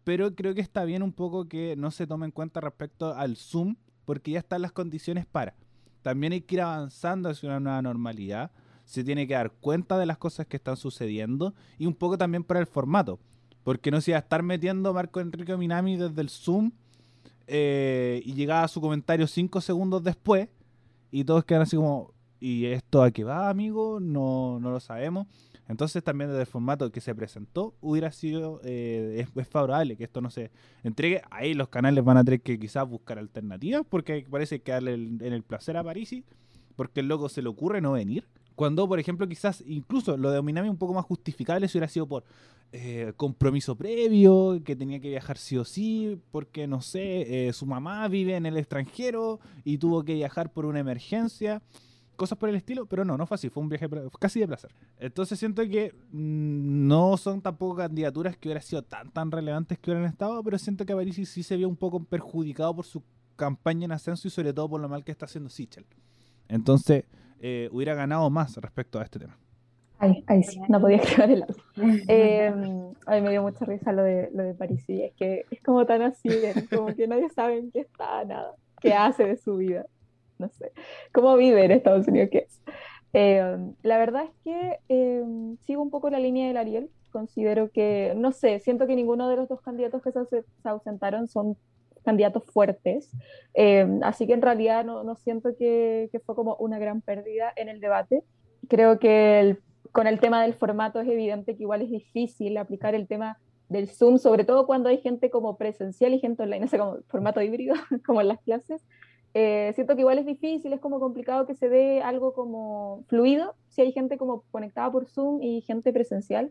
pero creo que está bien un poco que no se tome en cuenta respecto al Zoom porque ya están las condiciones para. También hay que ir avanzando hacia una nueva normalidad. Se tiene que dar cuenta de las cosas que están sucediendo y un poco también para el formato. Porque no se iba a estar metiendo Marco Enrique Minami desde el Zoom eh, y llegaba su comentario cinco segundos después y todos quedan así como, ¿y esto a qué va, amigo? No, no lo sabemos. Entonces también desde el formato que se presentó hubiera sido, eh, es, favorable que esto no se entregue. Ahí los canales van a tener que quizás buscar alternativas porque parece que darle en el placer a Parisi porque el loco se le ocurre no venir. Cuando, por ejemplo, quizás incluso lo de Ominami un poco más justificable si hubiera sido por eh, compromiso previo, que tenía que viajar sí o sí, porque, no sé, eh, su mamá vive en el extranjero y tuvo que viajar por una emergencia. Cosas por el estilo, pero no, no fue así, fue un viaje casi de placer. Entonces siento que mm, no son tampoco candidaturas que hubieran sido tan tan relevantes que hubieran estado, pero siento que Parisi sí se vio un poco perjudicado por su campaña en ascenso y sobre todo por lo mal que está haciendo Sichel. Entonces, eh, hubiera ganado más respecto a este tema. Ay, ay, sí, no podía escribir el audio. Eh, ay, me dio mucha risa lo de, lo de Parisi, es que es como tan así, como que nadie sabe en qué está, nada, qué hace de su vida no sé, cómo vive en Estados Unidos, qué es. Eh, la verdad es que eh, sigo un poco la línea del Ariel. Considero que, no sé, siento que ninguno de los dos candidatos que se, ausentaron son candidatos fuertes. Eh, así que en realidad no, no siento que, que, fue como una gran pérdida en el debate. Creo que con el tema del formato es evidente que igual es difícil aplicar el tema del Zoom, sobre todo cuando hay gente como presencial y gente online, ese como formato híbrido, como en las clases. Eh, siento que igual es difícil, es como complicado que se dé algo como fluido, si hay gente como conectada por Zoom y gente presencial.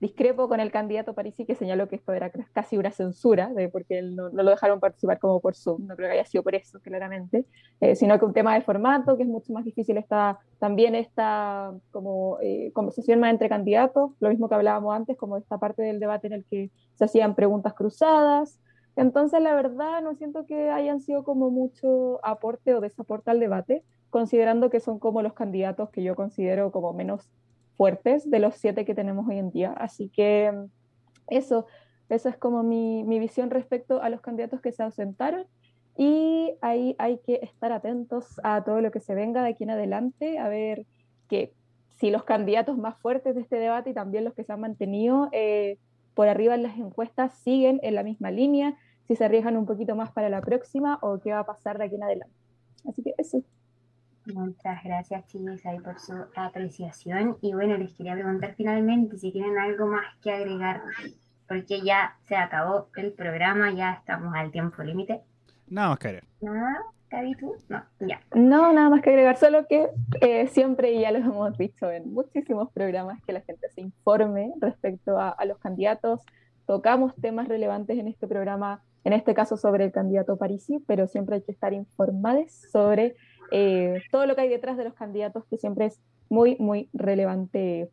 Discrepo con el candidato Parisi que señaló que esto era casi una censura, de porque él no, lo dejaron participar como por Zoom, no creo que haya sido por eso, claramente, eh, sino que un tema de formato, que es mucho más difícil, está también esta como eh, conversación más entre candidatos, lo mismo que hablábamos antes, como esta parte del debate en el que se hacían preguntas cruzadas, entonces, la verdad, no siento que hayan sido como mucho aporte o desaporte al debate, considerando que son como los candidatos que yo considero como menos fuertes de los siete que tenemos hoy en día. Así que eso, eso es como mi, mi visión respecto a los candidatos que se ausentaron. Y ahí hay que estar atentos a todo lo que se venga de aquí en adelante, a ver que si los candidatos más fuertes de este debate y también los que se han mantenido eh, por arriba en las encuestas siguen en la misma línea, si se arriesgan un poquito más para la próxima o qué va a pasar de aquí en adelante. Así que eso. Muchas gracias, chicos, ahí por su apreciación. Y bueno, les quería preguntar finalmente si tienen algo más que agregar, porque ya se acabó el programa, ya estamos al tiempo límite. Nada más que agregar. Nada, Gaby, tú? No, ya. No, nada más que agregar, solo que eh, siempre, ya lo hemos dicho en muchísimos programas, que la gente se informe respecto a, a los candidatos. Tocamos temas relevantes en este programa en este caso sobre el candidato Parisi, pero siempre hay que estar informados sobre eh, todo lo que hay detrás de los candidatos, que siempre es muy, muy relevante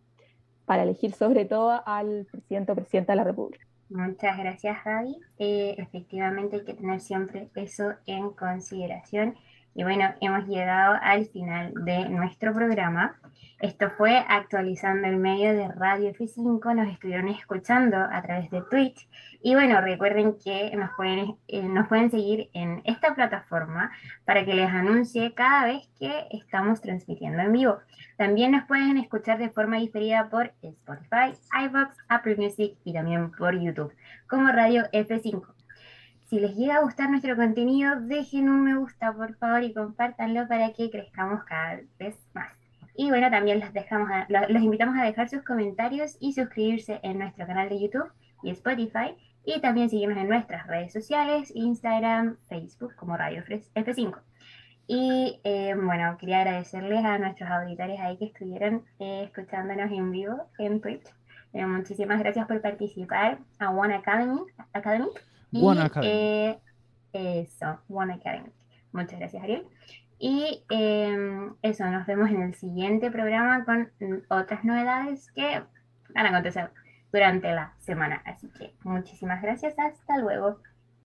para elegir sobre todo al presidente o presidenta de la República. Muchas gracias, Gaby. Eh, efectivamente hay que tener siempre eso en consideración. Y bueno, hemos llegado al final de nuestro programa. Esto fue actualizando el medio de Radio F5, nos estuvieron escuchando a través de Twitch y bueno, recuerden que nos pueden, eh, nos pueden seguir en esta plataforma para que les anuncie cada vez que estamos transmitiendo en vivo. También nos pueden escuchar de forma diferida por Spotify, iVoox, Apple Music y también por YouTube como Radio F5. Si les llega a gustar nuestro contenido, dejen un me gusta por favor y compártanlo para que crezcamos cada vez más. Y bueno, también los, dejamos los invitamos a dejar sus comentarios y suscribirse en nuestro canal de YouTube y Spotify. Y también seguirnos en nuestras redes sociales, Instagram, Facebook como Radio F5. Y eh, bueno, quería agradecerles a nuestros auditores ahí que estuvieron eh, escuchándonos en vivo en Twitch. Eh, muchísimas gracias por participar a One Academy. Academy One Academy. eso, One Academy. Muchas gracias, Ariel. Y em, eso, nos vemos en el siguiente programa con otras novedades que van a acontecer durante la semana. Así que muchísimas gracias, hasta luego.